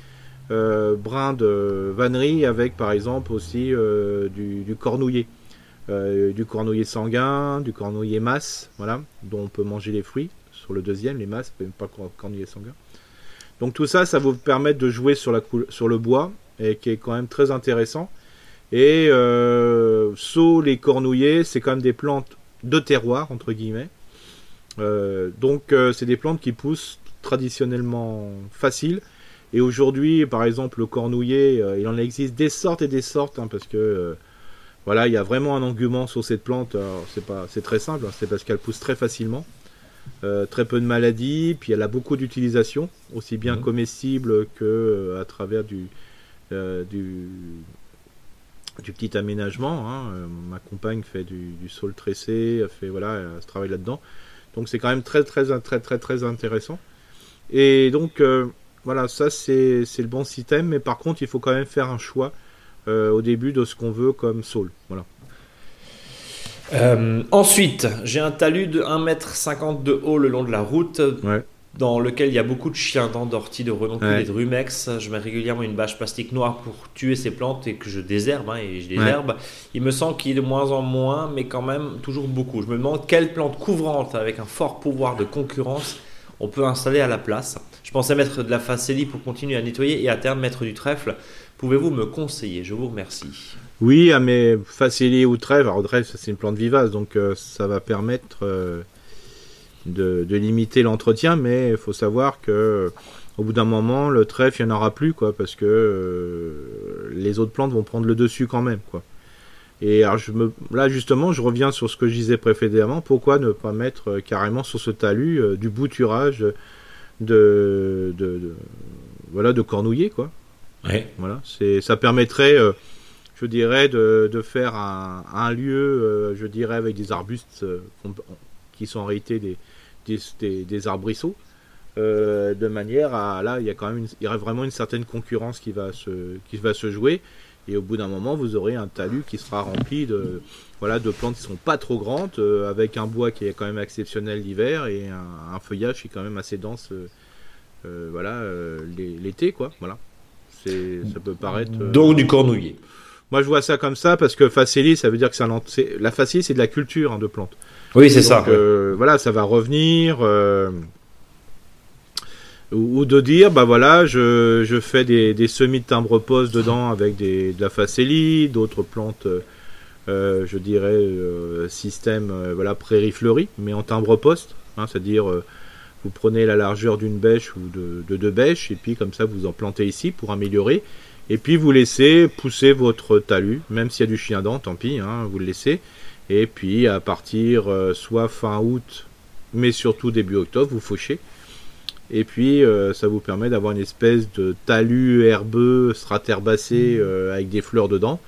brin de vannerie avec par exemple aussi du, du cornouiller. Euh, du cornouiller sanguin, du cornouiller masse, voilà, dont on peut manger les fruits. Sur le deuxième, les masses, même pas cornouiller sanguin. Donc tout ça, ça vous permet de jouer sur, la sur le bois, et qui est quand même très intéressant. Et euh, saut, les cornouillers, c'est quand même des plantes de terroir, entre guillemets. Euh, donc euh, c'est des plantes qui poussent traditionnellement facile. Et aujourd'hui, par exemple, le cornouiller, il en existe des sortes et des sortes, hein, parce que voilà, il y a vraiment un engouement sur cette plante. C'est pas, c'est très simple, hein, c'est parce qu'elle pousse très facilement, euh, très peu de maladies, puis elle a beaucoup d'utilisation, aussi bien mhm. comestible que euh, à travers du, euh, du, du petit aménagement. Hein. ma compagne fait du, du sol tressé, elle fait voilà, elle se travaille là-dedans. Donc c'est quand même très très très très très intéressant. Et donc voilà, ça c'est le bon système, mais par contre il faut quand même faire un choix au début de ce qu'on veut comme Soul. Voilà. Euh, ensuite, j'ai un talus de 1m50 de haut le long de la route. Dans lequel il y a beaucoup de chiens dents, d'orties, de renoncules et de rumex. Je mets régulièrement une bâche plastique noire pour tuer ces plantes et que je désherbe. Hein, et je désherbe. Il me semble qu'il y a de moins en moins, mais quand même toujours beaucoup. Je me demande quelle plante couvrante avec un fort pouvoir de concurrence on peut installer à la place. Je pensais mettre de la facélie pour continuer à nettoyer et à terme mettre du trèfle. Pouvez-vous me conseiller? Je vous remercie. Oui, mais facélie ou trèfle, alors trèfle c'est une plante vivace, donc euh, ça va permettre euh, de, limiter l'entretien, mais il faut savoir que au bout d'un moment, le trèfle, il n'y en aura plus, quoi, parce que euh, les autres plantes vont prendre le dessus quand même, quoi. Et alors je me, là justement, je reviens sur ce que je disais précédemment. Pourquoi ne pas mettre carrément sur ce talus du bouturage de, de, voilà de cornouiller quoi. Voilà, c'est ça permettrait, euh, je dirais, de, de faire un, un lieu, euh, je dirais, avec des arbustes euh, qui sont en réalité des, des, des, arbrisseaux, de manière à là, il y a quand même, il y aurait vraiment une certaine concurrence qui va se, qui va se jouer. Et au bout d'un moment, vous aurez un talus qui sera rempli de, voilà, de plantes qui sont pas trop grandes, avec un bois qui est quand même exceptionnel l'hiver et un, un, feuillage qui est quand même assez dense, voilà, l'été, quoi. Voilà ça peut paraître. Euh, Donc du cornouiller. Moi, je vois ça comme ça parce que facélie, ça veut dire que c'est la facélie, c'est de la culture hein, de plantes. Oui, c'est ça. Euh, voilà, ça va revenir. Euh, ou, de dire, bah voilà, je, je fais des, des semis de timbre poste dedans avec des, de la facélie, d'autres plantes, je dirais, système voilà, prairie fleurie, mais en timbre poste, hein, c'est-à-dire vous prenez la largeur d'une bêche ou de, deux bêches, et puis comme ça vous en plantez ici pour améliorer. Et puis vous laissez pousser votre talus, même s'il y a du chien dent, tant pis, hein, vous le laissez. Et puis à partir euh, soit fin août, mais surtout début octobre, vous fauchez. Et puis euh, ça vous permet d'avoir une espèce de talus herbeux, straterbacé euh, avec des fleurs dedans.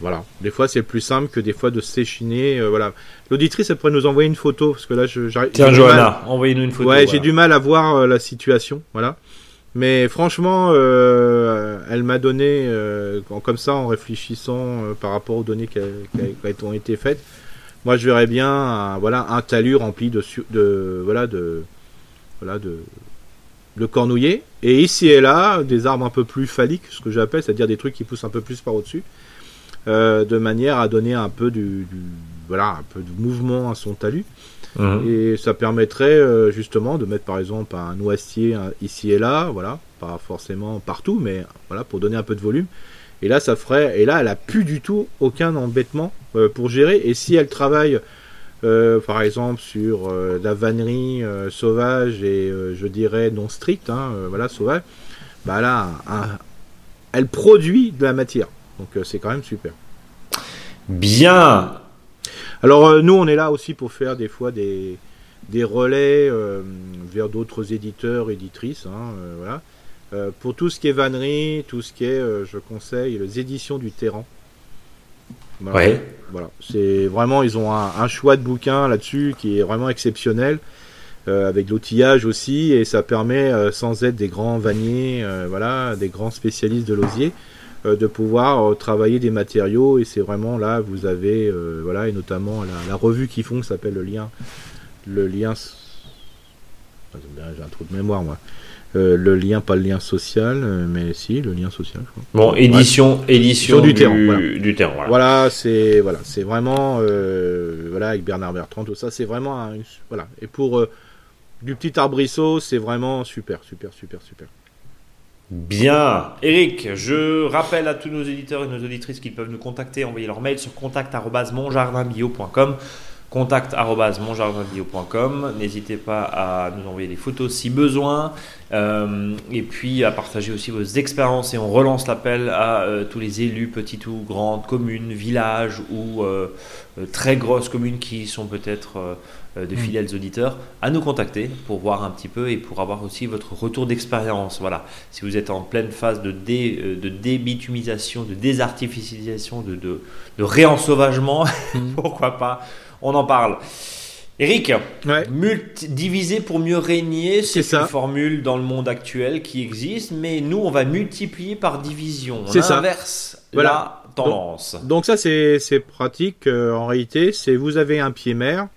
Voilà. Des fois, c'est plus simple que des fois de s'échiner. Euh, voilà. L'auditrice, elle pourrait nous envoyer une photo parce que là, je, j'arrive. Tiens, Johanna, envoyez-nous une photo. Ouais, j'ai du mal à voir euh, la situation. Voilà. Mais franchement, euh, elle m'a donné, comme ça, en réfléchissant par rapport aux données qui, ont été faites. Moi, je verrais bien, un, voilà, un talus rempli de, de, voilà, de, voilà, de, de cornouiller. Et ici et là, des arbres un peu plus phalliques, ce que j'appelle, c'est-à-dire des trucs qui poussent un peu plus par au-dessus. Euh, de manière à donner un peu du, voilà un peu de mouvement à son talus. Mhm. Et ça permettrait euh, justement de mettre par exemple un noisetier ici et là, voilà, pas forcément partout, mais voilà pour donner un peu de volume. Et là, ça ferait. Et là, elle a plus du tout aucun embêtement euh, pour gérer. Et si elle travaille, par exemple, sur la vannerie sauvage et je dirais non stricte, hein, voilà, sauvage, bah là, elle produit de la matière. Donc euh, c'est quand même super. Bien. Alors euh, nous on est là aussi pour faire des fois des, des relais euh, vers d'autres éditeurs, éditrices. Hein, voilà. pour tout ce qui est vannerie, tout ce qui est, je conseille, les éditions du Terran. Ouais. Voilà, c'est vraiment ils ont un, choix de bouquins là-dessus qui est vraiment exceptionnel. avec l'outillage aussi et ça permet sans être des grands vanniers voilà des grands spécialistes de l'osier de pouvoir travailler des matériaux et c'est vraiment là vous avez voilà et notamment la, la revue qu'ils font qui s'appelle le lien le lien j'ai un trou de mémoire, moi. Euh, le lien, pas le lien social, euh, mais si, le lien social. Bon, édition, édition du, terrain. Voilà, voilà. c'est voilà, c'est vraiment euh, voilà avec Bernard Bertrand tout ça, c'est vraiment un, voilà. Et pour du petit arbrisseau, c'est vraiment super, super, super, super. Bien. Eric, je rappelle à tous nos éditeurs et nos auditrices qu'ils peuvent nous contacter, envoyer leur mail sur contact.monjardinbio.com contact.monjardinbio.com. N'hésitez pas à nous envoyer des photos si besoin. Euh, et puis à partager aussi vos expériences. Et on relance l'appel à euh, tous les élus, petites ou grandes communes, villages ou euh, très grosses communes qui sont peut-être des mm. fidèles auditeurs, à nous contacter pour voir un petit peu et pour avoir aussi votre retour d'expérience. Voilà. Si vous êtes en pleine phase de, dé, de débitumisation, de désartificialisation, de, de, de réensauvagement, mm. pourquoi pas on en parle. Eric, diviser pour mieux régner, c'est une formule dans le monde actuel qui existe, mais nous, on va multiplier par division. On inverse la tendance. Donc, ça, c'est pratique euh, en réalité. C'est vous avez un pied mère,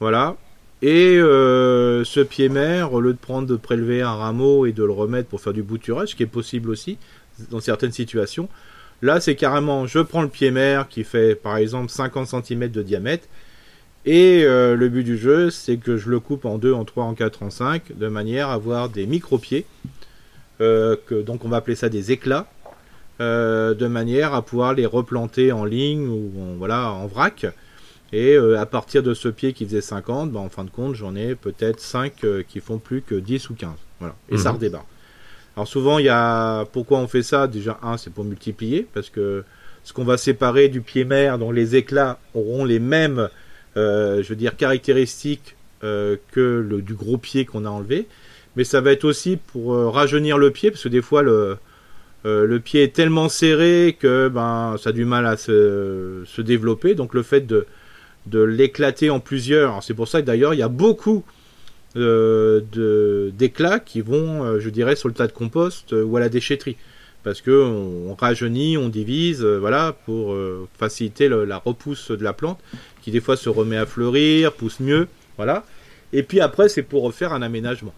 voilà, et euh, ce pied mère, au lieu de prendre, de prélever un rameau et de le remettre pour faire du bouturage, ce qui est possible aussi dans certaines situations, Là, c'est carrément, je prends le pied mère qui fait par exemple 50 cm de diamètre. Et euh, le but du jeu, c'est que je le coupe en 2, en 3, en 4, en 5, de manière à avoir des micro-pieds. Euh, donc on va appeler ça des éclats. Euh, de manière à pouvoir les replanter en ligne ou en, voilà, en vrac. Et à partir de ce pied qui faisait 50, ben, en fin de compte, j'en ai peut-être 5 qui font plus que 10 ou 15. Voilà. Et ça mhm. redébarre. Alors souvent, il y a pourquoi on fait ça? Déjà, un, c'est pour multiplier, parce que ce qu'on va séparer du pied mère, dont les éclats auront les mêmes, euh, je veux dire, caractéristiques euh, que le, du gros pied qu'on a enlevé. Mais ça va être aussi pour euh, rajeunir le pied, parce que des fois le, pied est tellement serré que ben ça a du mal à se, développer. Donc le fait de, de l'éclater en plusieurs, c'est pour ça que d'ailleurs il y a beaucoup d'éclats qui vont, euh, je dirais, sur le tas de compost euh, ou à la déchetterie. Parce que on, rajeunit, on divise, euh, voilà, pour faciliter la repousse de la plante, qui des fois se remet à fleurir, pousse mieux, voilà. Et puis après, c'est pour refaire un aménagement.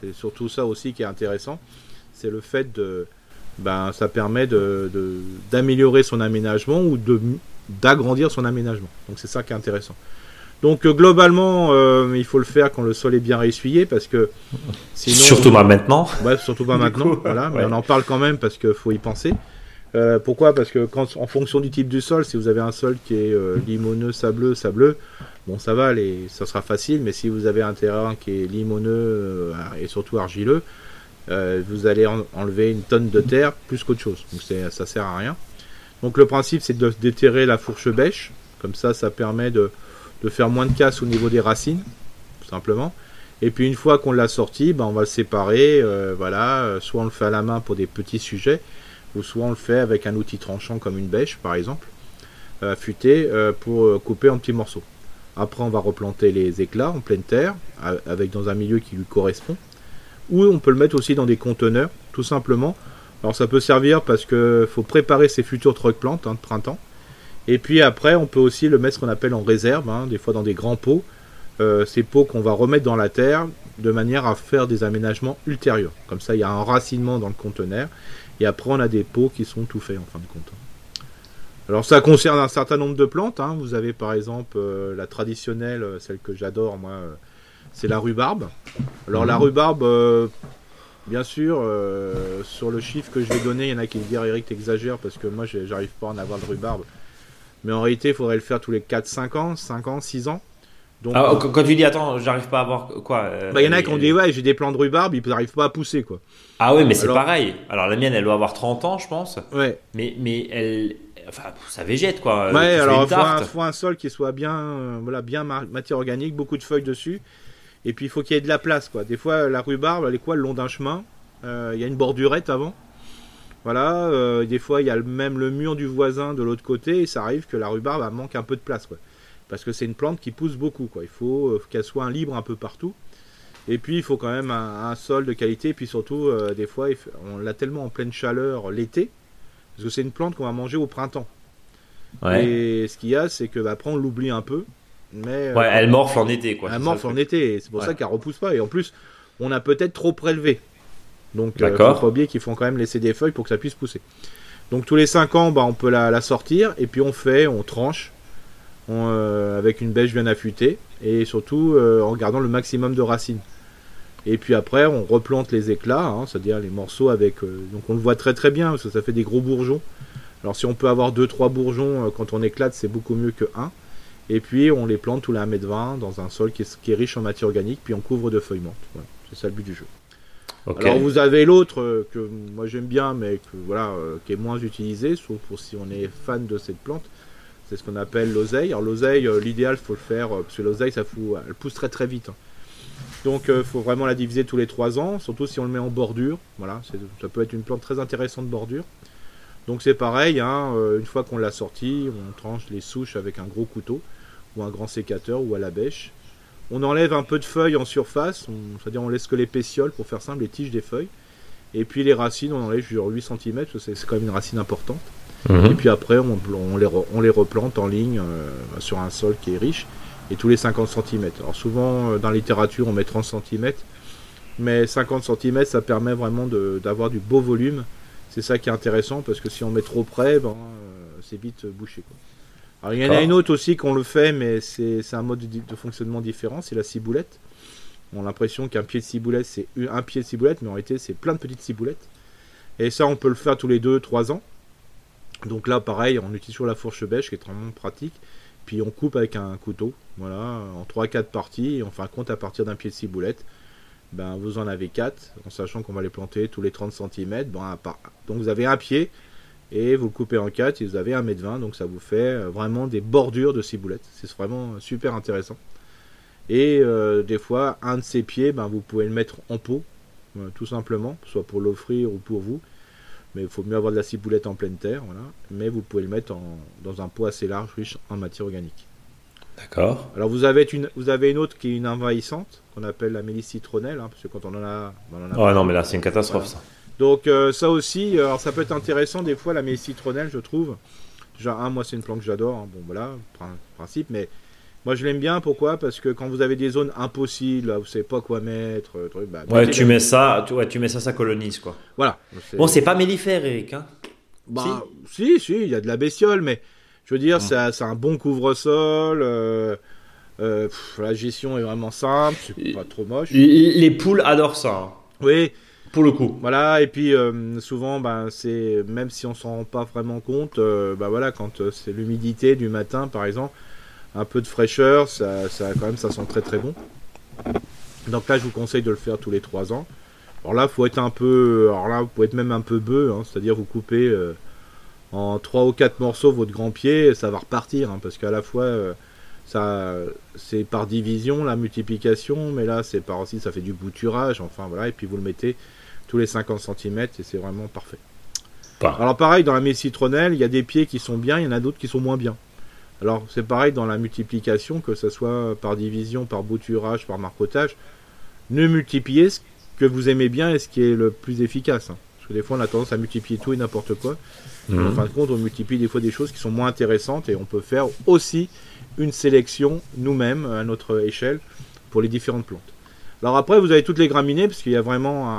C'est surtout ça aussi qui est intéressant. C'est le fait de, ben, ça permet de d'améliorer son aménagement ou de d'agrandir son aménagement. Donc c'est ça qui est intéressant. Donc euh, globalement, euh, il faut le faire quand le sol est bien réessuyé parce que surtout pas maintenant. Ouais, surtout pas maintenant. voilà, mais on en parle quand même parce qu'il faut y penser. Euh, pourquoi? Parce que quand, en fonction du type du sol, si vous avez un sol qui est limoneux, sableux, sableux, bon ça va, les, ça sera facile. Mais si vous avez un terrain qui est limoneux et surtout argileux, vous allez enlever une tonne de terre plus qu'autre chose. Donc ça sert à rien. Donc le principe c'est de déterrer la fourche bêche. Comme ça, ça permet de, de faire moins de casse au niveau des racines, tout simplement. Et puis une fois qu'on l'a sorti, ben, on va le séparer. Euh, voilà, euh, soit on le fait à la main pour des petits sujets, ou soit on le fait avec un outil tranchant comme une bêche, par exemple, euh, affûté, pour couper en petits morceaux. Après, on va replanter les éclats en pleine terre, avec dans un milieu qui lui correspond. Ou on peut le mettre aussi dans des conteneurs, tout simplement. Alors ça peut servir parce que faut préparer ses futures truck plantes hein, de printemps. Et puis après, on peut aussi le mettre ce qu'on appelle en réserve, hein, des fois dans des grands pots. Euh, ces pots qu'on va remettre dans la terre de manière à faire des aménagements ultérieurs. Comme ça, il y a un racinement dans le conteneur. Et après, on a des pots qui sont tout faits en fin de compte. Alors ça concerne un certain nombre de plantes. Hein. Vous avez par exemple euh, la traditionnelle, euh, celle que j'adore moi, c'est la rhubarbe. Alors la mhm. rhubarbe, bien sûr, sur le chiffre que je vais donner, il y en a qui disent Eric t'exagères parce que moi j'arrive pas à en avoir de rhubarbe. Mais en réalité, il faudrait le faire tous les 4-5 ans, 5 ans, 6 ans. Donc, ah, quand tu dis attends, j'arrive pas à avoir quoi euh, Bah il y en a qui ont dit ouais, j'ai des plants de rhubarbe, ils n'arrivent pas à pousser quoi. Ah oui, mais c'est pareil. Alors la mienne, elle doit avoir 30 ans, je pense. Ouais. Mais mais elle enfin ça végète quoi. Ouais, alors il faut, un, sol qui soit bien euh, voilà, bien matière organique, beaucoup de feuilles dessus. Et puis il faut qu'il y ait de la place quoi. Des fois la rhubarbe, elle est quoi le long d'un chemin, euh, il y a une bordurette avant? Voilà, euh, des fois il y a même le mur du voisin de l'autre côté et ça arrive que la rhubarbe bah, manque un peu de place. Quoi. Parce que c'est une plante qui pousse beaucoup. Quoi. Il faut euh, qu'elle soit libre un peu partout. Et puis il faut quand même un, sol de qualité. Et puis surtout, euh, des fois, on l'a tellement en pleine chaleur l'été. Parce que c'est une plante qu'on va manger au printemps. Et ce qu'il y a, c'est que bah, après on l'oublie un peu. Mais, ouais, elle morfle en été. Quoi, elle morfle en été. C'est pour ça qu'elle repousse pas. Et en plus, on a peut-être trop prélevé. Donc, il euh, faut pas oublier qu'il faut quand même laisser des feuilles pour que ça puisse pousser. Donc, tous les 5 ans, bah, on peut la, sortir et puis on fait, on tranche euh, avec une bêche bien affûtée et surtout euh, en gardant le maximum de racines. Et puis après, on replante les éclats, hein, c'est-à-dire les morceaux avec. donc, on le voit très très bien parce que ça fait des gros bourgeons. Alors, si on peut avoir 2-3 bourgeons quand on éclate, c'est beaucoup mieux que 1. Et puis, on les plante tous les 1m20 dans un sol qui est, riche en matière organique, puis on couvre de feuilles mortes. c'est ça le but du jeu. Alors vous avez l'autre euh, que moi j'aime bien, mais voilà, euh, qui est moins utilisé, sauf pour si on est fan de cette plante. C'est ce qu'on appelle l'oseille. Alors l'oseille, euh, l'idéal, faut le faire parce que l'oseille, ça fout, elle pousse très très vite. Hein. Donc il faut vraiment la diviser tous les 3 ans, surtout si on le met en bordure. Voilà, ça peut être une plante très intéressante de bordure. Donc c'est pareil, hein, une fois qu'on l'a sorti, on tranche les souches avec un gros couteau ou un grand sécateur ou à la bêche. On enlève un peu de feuilles en surface, c'est-à-dire on laisse que les pétioles, pour faire simple, les tiges des feuilles. Et puis les racines, on enlève sur 8 cm, c'est quand même une racine importante. Mhm. Et puis après, on, les on, les replante en ligne euh, sur un sol qui est riche, et tous les 50 cm. Alors souvent, euh, dans la littérature, on met 30 cm, mais 50 cm, ça permet vraiment d'avoir du beau volume. C'est ça qui est intéressant, parce que si on met trop près, ben, euh, c'est vite bouché. Quoi il y en a une autre aussi qu'on le fait, mais c'est un mode de, fonctionnement différent, c'est la ciboulette. On a l'impression qu'un pied de ciboulette, c'est un pied de ciboulette, mais en réalité, c'est plein de petites ciboulettes. Et ça, on peut le faire tous les 2-3 ans. Donc là, pareil, on utilise toujours la fourche bêche, qui est vraiment pratique. Puis on coupe avec un couteau, voilà, en 3-4 parties, et on fait un compte à partir d'un pied de ciboulette. Ben, vous en avez 4, en sachant qu'on va les planter tous les 30 cm. donc vous avez un pied, et vous le coupez en 4 et vous avez 1m20 donc ça vous fait euh, vraiment des bordures de ciboulettes c'est vraiment super intéressant et euh, des fois un de ces pieds ben, vous pouvez le mettre en pot euh, tout simplement soit pour l'offrir ou pour vous mais il faut mieux avoir de la ciboulette en pleine terre voilà. mais vous pouvez le mettre dans un pot assez large riche en matière organique D'accord. Alors vous avez une, vous avez une autre qui est une envahissante, qu'on appelle la mélisse citronnelle, hein, parce que quand on en a... oh non, mais là c'est une catastrophe ça. Donc euh, ça aussi, euh, alors ça peut être intéressant des fois la mélisse citronnelle, je trouve. Déjà, un, moi c'est une plante que j'adore, hein. bon voilà, principe, mais moi je l'aime bien, pourquoi? Parce que quand vous avez des zones impossibles, vous savez pas quoi mettre, euh, bah, ouais, tu mets ça, tu, ouais, tu mets ça, ça colonise quoi. Voilà. Bon, c'est pas mellifère, Eric. Hein bah, si, si, il y a de la bestiole, mais je veux dire, hum. c'est un bon couvre-sol. la gestion est vraiment simple, c'est pas trop moche. Les poules adorent ça. Hein. Oui, pour le coup. Voilà, et puis euh, souvent, ben, c'est même si on s'en rend pas vraiment compte, ben, voilà, quand euh, c'est l'humidité du matin, par exemple, un peu de fraîcheur, ça, ça, quand même, ça sent très très bon. Donc là, je vous conseille de le faire tous les 3 ans. Alors là, faut être un peu, alors là, vous pouvez être même un peu bœuf, hein, c'est-à-dire vous coupez en 3 ou 4 morceaux votre grand pied, ça va repartir, hein, parce qu'à la fois, ça, c'est par division la multiplication, mais là, c'est par aussi, ça fait du bouturage, enfin voilà, et puis vous le mettez tous les 50 cm et c'est vraiment parfait. Alors pareil, dans la mélisse citronnelle, il y a des pieds qui sont bien, il y en a d'autres qui sont moins bien. Alors c'est pareil dans la multiplication, que ce soit par division, par bouturage, par marcotage, ne multipliez ce que vous aimez bien et ce qui est le plus efficace. Hein. Parce que des fois on a tendance à multiplier tout et n'importe quoi. Mhm. En fin de compte, on multiplie des fois des choses qui sont moins intéressantes et on peut faire aussi une sélection nous-mêmes à notre échelle pour les différentes plantes. Alors après, vous avez toutes les graminées, parce qu'il y a vraiment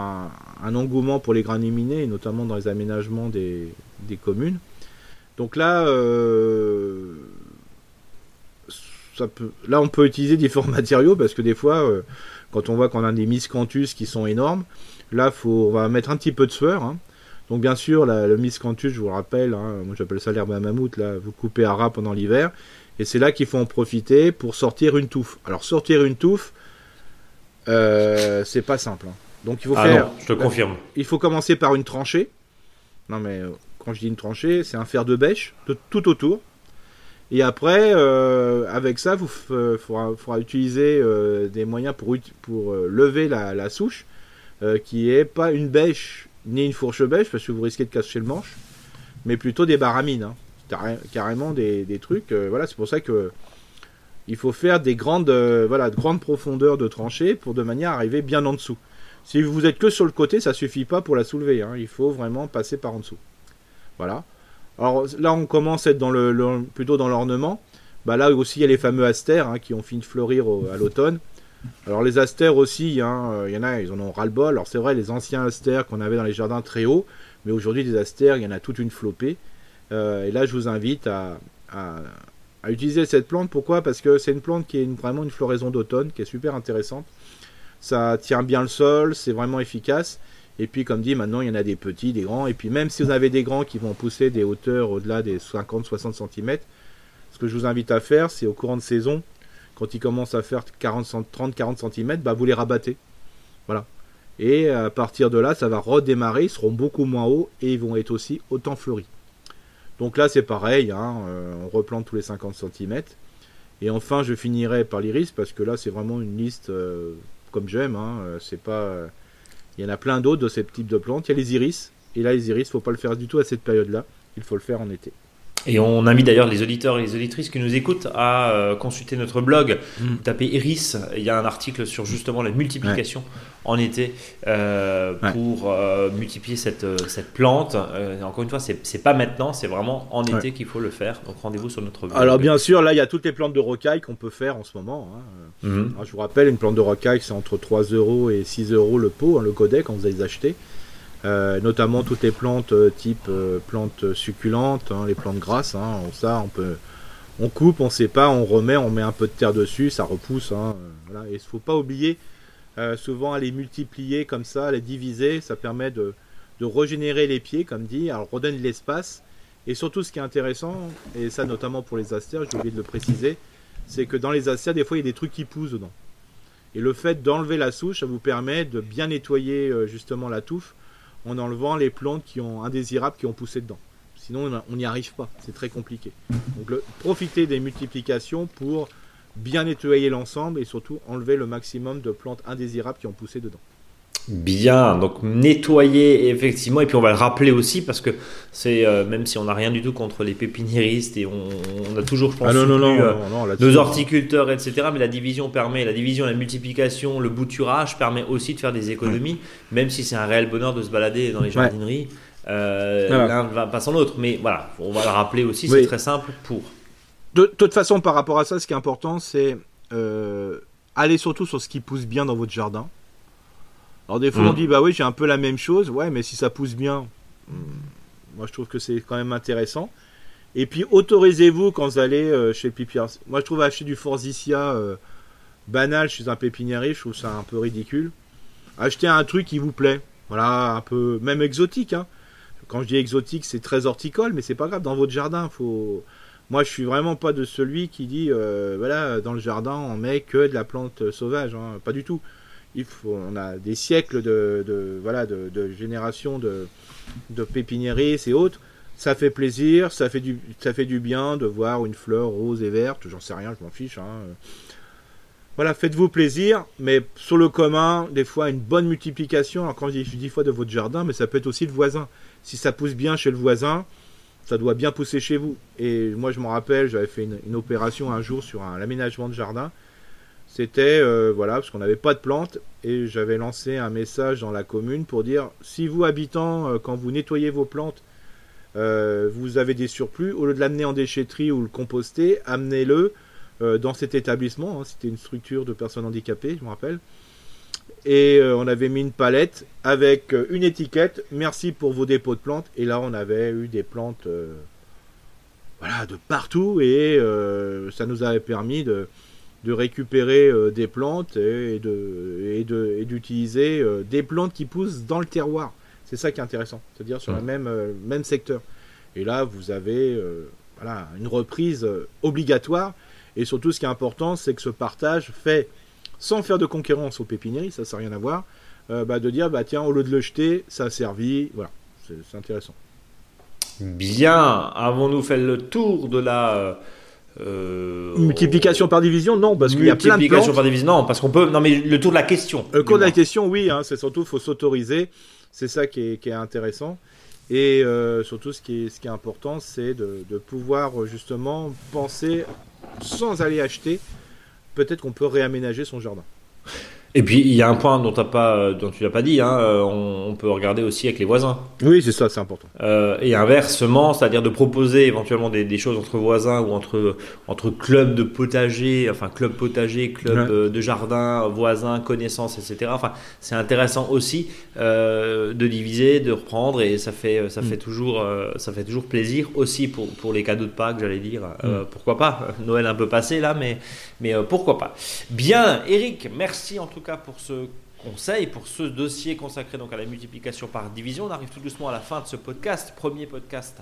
un, engouement pour les graminées, notamment dans les aménagements des, communes. Donc là, euh, ça peut, là, on peut utiliser différents matériaux, parce que des fois, euh, quand on voit qu'on a des miscanthus qui sont énormes, là, faut, on va mettre un petit peu de sueur. Hein. Donc bien sûr, le miscanthus, je vous le rappelle, hein, moi j'appelle ça l'herbe à mammouth, là, vous coupez à ras pendant l'hiver, et c'est là qu'il faut en profiter pour sortir une touffe. Alors sortir une touffe, euh, c'est pas simple. Hein. Donc il faut ah faire. je te confirme. Il faut commencer par une tranchée. Non mais euh, quand je dis une tranchée, c'est un fer de bêche de tout autour. Et après, euh, avec ça, vous faudra, utiliser des moyens pour, pour lever la, souche, qui est pas une bêche ni une fourche bêche parce que vous risquez de casser le manche, mais plutôt des baramines. Hein. Carrément des, trucs. Euh, voilà, c'est pour ça que il faut faire des grandes, euh, voilà, de grandes profondeurs de tranchées pour de manière à arriver bien en dessous. Si vous êtes que sur le côté, ça suffit pas pour la soulever. Hein. Il faut vraiment passer par en dessous. Voilà. Alors là, on commence à être dans le, plutôt dans l'ornement. Bah là aussi, il y a les fameux astères hein, qui ont fini de fleurir à l'automne. Alors les astères aussi, hein, euh, il y en a, ils en ont ras-le-bol. Alors c'est vrai, les anciens astères qu'on avait dans les jardins très hauts, mais aujourd'hui des astères, il y en a toute une flopée. Euh, et là, je vous invite à, utiliser cette plante. Pourquoi? Parce que c'est une plante qui est vraiment une floraison d'automne, qui est super intéressante. Ça tient bien le sol, c'est vraiment efficace. Et puis, comme dit, maintenant, il y en a des petits, des grands. Et puis, même si vous avez des grands qui vont pousser des hauteurs au-delà des 50-60 cm, ce que je vous invite à faire, c'est au courant de saison, quand ils commencent à faire 30-40 cm, bah, vous les rabattez. Voilà. Et à partir de là, ça va redémarrer, ils seront beaucoup moins hauts et ils vont être aussi autant fleuris. Donc là, c'est pareil, hein, euh, on replante tous les 50 cm. Et enfin, je finirai par l'iris parce que là, c'est vraiment une liste euh, comme j'aime. Hein, euh, c'est pas il y en a plein d'autres de ces types de plantes. Il y a les iris. Et là, les iris, faut pas le faire du tout à cette période-là. Il faut le faire en été. Et on invite d'ailleurs les auditeurs et les auditrices qui nous écoutent à euh, consulter notre blog. Mm. Vous tapez Iris, il y a un article sur justement la multiplication en été euh, pour euh, multiplier cette, cette plante. encore une fois, c'est pas maintenant, c'est vraiment en été qu'il faut le faire. Donc rendez-vous sur notre blog. Alors bien sûr, là il y a toutes les plantes de rocaille qu'on peut faire en ce moment. Hein. Mm-hmm. je vous rappelle, une plante de rocaille c'est entre 3 euros et 6 euros le pot, hein, le codet quand vous allez les acheter. Euh, notamment toutes les plantes euh, type euh, plantes succulentes, hein, les plantes grasses. Hein, ça, on peut, on coupe, on sépare, on remet, on met un peu de terre dessus, ça repousse. Hein, voilà. Et il faut pas oublier souvent à les multiplier comme ça, à les diviser, ça permet de, de régénérer les pieds, comme dit, alors redonne de l'espace. Et surtout, ce qui est intéressant, et ça notamment pour les astères, j'ai oublié de le préciser, c'est que dans les astères, des fois, il y a des trucs qui poussent dedans. Et le fait d'enlever la souche, ça vous permet de bien nettoyer justement la touffe en enlevant les plantes qui ont indésirables qui ont poussé dedans. Sinon, on n'y arrive pas. C'est très compliqué. Donc, le, profitez des multiplications pour bien nettoyer l'ensemble et surtout enlever le maximum de plantes indésirables qui ont poussé dedans. Bien, donc nettoyer effectivement, et puis on va le rappeler aussi parce que c'est euh, même si on n'a rien du tout contre les pépiniéristes et on, a toujours, je pense, ah euh, nos horticulteurs, etc. Mais la division permet, la division, la multiplication, le bouturage permet aussi de faire des économies, même si c'est un réel bonheur de se balader dans les jardineries. Euh, L'un va pas sans l'autre, mais voilà, on va le rappeler aussi, c'est très simple pour. De, toute façon, par rapport à ça, ce qui est important, c'est aller surtout sur ce qui pousse bien dans votre jardin. Alors des fois on mm. dit bah oui j'ai un peu la même chose, ouais mais si ça pousse bien, mm, moi je trouve que c'est quand même intéressant. Et puis autorisez-vous quand vous allez euh, chez pépiniériste. Moi je trouve acheter du Forsythia euh, banal chez un pépiniériste, je trouve ça un peu ridicule. Achetez un truc qui vous plaît, voilà un peu même exotique. Hein. Quand je dis exotique c'est très horticole, mais c'est pas grave dans votre jardin faut. Moi, je suis vraiment pas de celui qui dit, euh, voilà, dans le jardin, on met que de la plante sauvage. Hein. Pas du tout on a des siècles de, voilà de, générations de, de pépiniéristes et autres. Ça fait plaisir, ça fait du ça fait du bien de voir une fleur rose et verte. J'en sais rien, je m'en fiche. Hein. Voilà, faites-vous plaisir, mais sur le commun, des fois une bonne multiplication. Alors quand je dis dix fois de votre jardin, mais ça peut être aussi le voisin. Si ça pousse bien chez le voisin, ça doit bien pousser chez vous. Et moi, je me rappelle, j'avais fait une, opération un jour sur un aménagement de jardin. C'était euh, voilà parce qu'on n'avait pas de plantes et j'avais lancé un message dans la commune pour dire si vous habitants euh, quand vous nettoyez vos plantes euh, vous avez des surplus au lieu de l'amener en déchetterie ou le composter amenez-le dans cet établissement hein. c'était une structure de personnes handicapées je me rappelle et on avait mis une palette avec une étiquette merci pour vos dépôts de plantes et là on avait eu des plantes voilà de partout et ça nous avait permis de de récupérer euh, des plantes et, de, et, d'utiliser euh, des plantes qui poussent dans le terroir. C'est ça qui est intéressant, c'est-à-dire sur le même, euh, même secteur. Et là, vous avez voilà, une reprise obligatoire. Et surtout, ce qui est important, c'est que ce partage fait, sans faire de concurrence aux pépinières, ça, ça n'a rien à voir, bah, de dire, bah, tiens, au lieu de le jeter, ça a servi. Voilà, c'est intéressant. Bien, avons-nous fait le tour de la euh, multiplication par division, non, parce qu'il y a plein de Multiplication par division, non, parce qu'on peut. Non, mais le tour de la question. Le tour de la question, oui, hein, c'est surtout faut s'autoriser. C'est ça qui est, intéressant. Et surtout, ce qui est, ce qui est important, c'est de, de, pouvoir justement penser sans aller acheter. Peut-être qu'on peut réaménager son jardin. Et puis il y a un point dont, as pas, euh, dont tu n'as pas dit, hein, euh, on, peut regarder aussi avec les voisins. Oui, c'est ça, c'est important. Euh, et inversement, c'est-à-dire de proposer éventuellement des, choses entre voisins ou entre, entre clubs de potager, enfin club potager, club de jardin, voisins, connaissances, etc. Enfin, c'est intéressant aussi de diviser, de reprendre et ça fait, ça, mm. fait toujours, ça fait toujours plaisir aussi pour, pour les cadeaux de Pâques, j'allais dire. Mm. Pourquoi pas? Noël un peu passé là, mais, mais pourquoi pas? Bien, Eric, merci en tout cas pour ce conseil, pour ce dossier consacré donc à la multiplication par division. On arrive tout doucement à la fin de ce podcast, premier podcast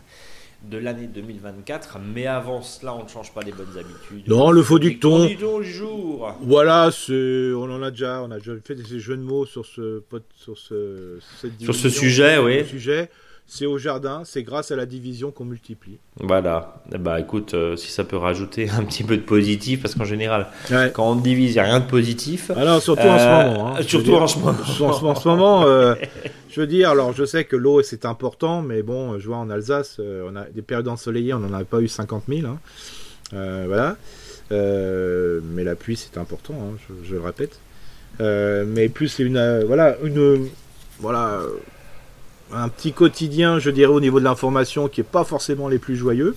de l'année 2024. Mais avant cela, on ne change pas les bonnes habitudes. Non, le faux dicton. du jour. Voilà, on en a déjà, on a déjà fait des jeux de mots sur ce, sur ce, sur ce sujet, oui. Sujet c'est au jardin, c'est grâce à la division qu'on multiplie. Voilà. Bah écoute, euh, si ça peut rajouter un petit peu de positif, parce qu'en général, quand on divise, il n'y a rien de positif. Alors surtout en ce euh, moment. Hein, surtout en ce moment. En ce moment, euh, je veux dire, alors je sais que l'eau c'est important, mais bon, je vois en Alsace, on a des périodes ensoleillées, on n'en a pas eu 50 000. Hein. voilà. mais la pluie c'est important, hein, je, je, le répète. mais plus c'est une, voilà, une, voilà un petit quotidien, je dirais, au niveau de l'information qui n'est pas forcément les plus joyeux.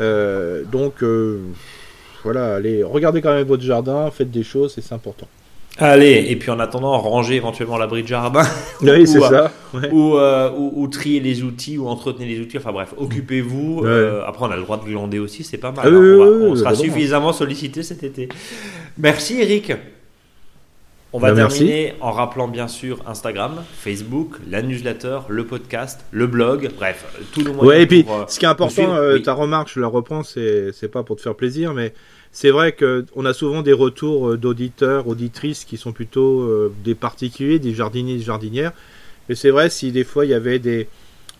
Euh, donc, euh, voilà, allez, regardez quand même votre jardin, faites des choses, c'est important. Allez, et puis en attendant, rangez éventuellement l'abri de jardin. Oui, c'est ça. Euh, ou, trier les outils, ou entretenir les outils. Enfin bref, occupez-vous. après, on a le droit de glander aussi, c'est pas mal. Hein. on, sera suffisamment sollicité cet été. Merci Eric. On va bah, terminer en rappelant bien sûr Instagram, Facebook, la newsletter, le podcast, le blog, bref, tout le monde. Ouais, et puis euh, ce qui est important, euh, ta remarque, je la reprends, c'est pas pour te faire plaisir, mais c'est vrai qu'on a souvent des retours euh, d'auditeurs, auditrices qui sont plutôt des particuliers, des jardiniers, des jardinières. Et c'est vrai, si des fois il y avait des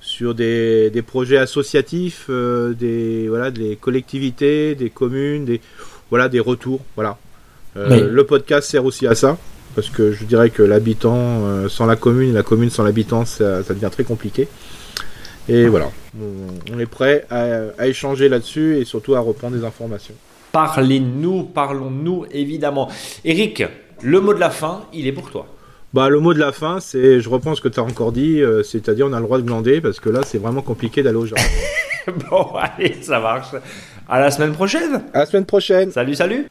sur des, des projets associatifs, des voilà, des collectivités, des communes, des voilà, des retours, voilà. Le podcast sert aussi à ça parce que je dirais que l'habitant euh, sans la commune et la commune sans l'habitant, ça, devient très compliqué. Et voilà, on, est prêt à, échanger là-dessus et surtout à reprendre des informations. Parlez-nous, parlons-nous évidemment. Eric, le mot de la fin, il est pour toi. Bah, le mot de la fin, c'est, je reprends ce que tu as encore dit, euh, c'est-à-dire on a le droit de glander parce que là, c'est vraiment compliqué d'aller au jardin. bon, allez, ça marche. À la semaine prochaine. À la semaine prochaine. Salut, salut.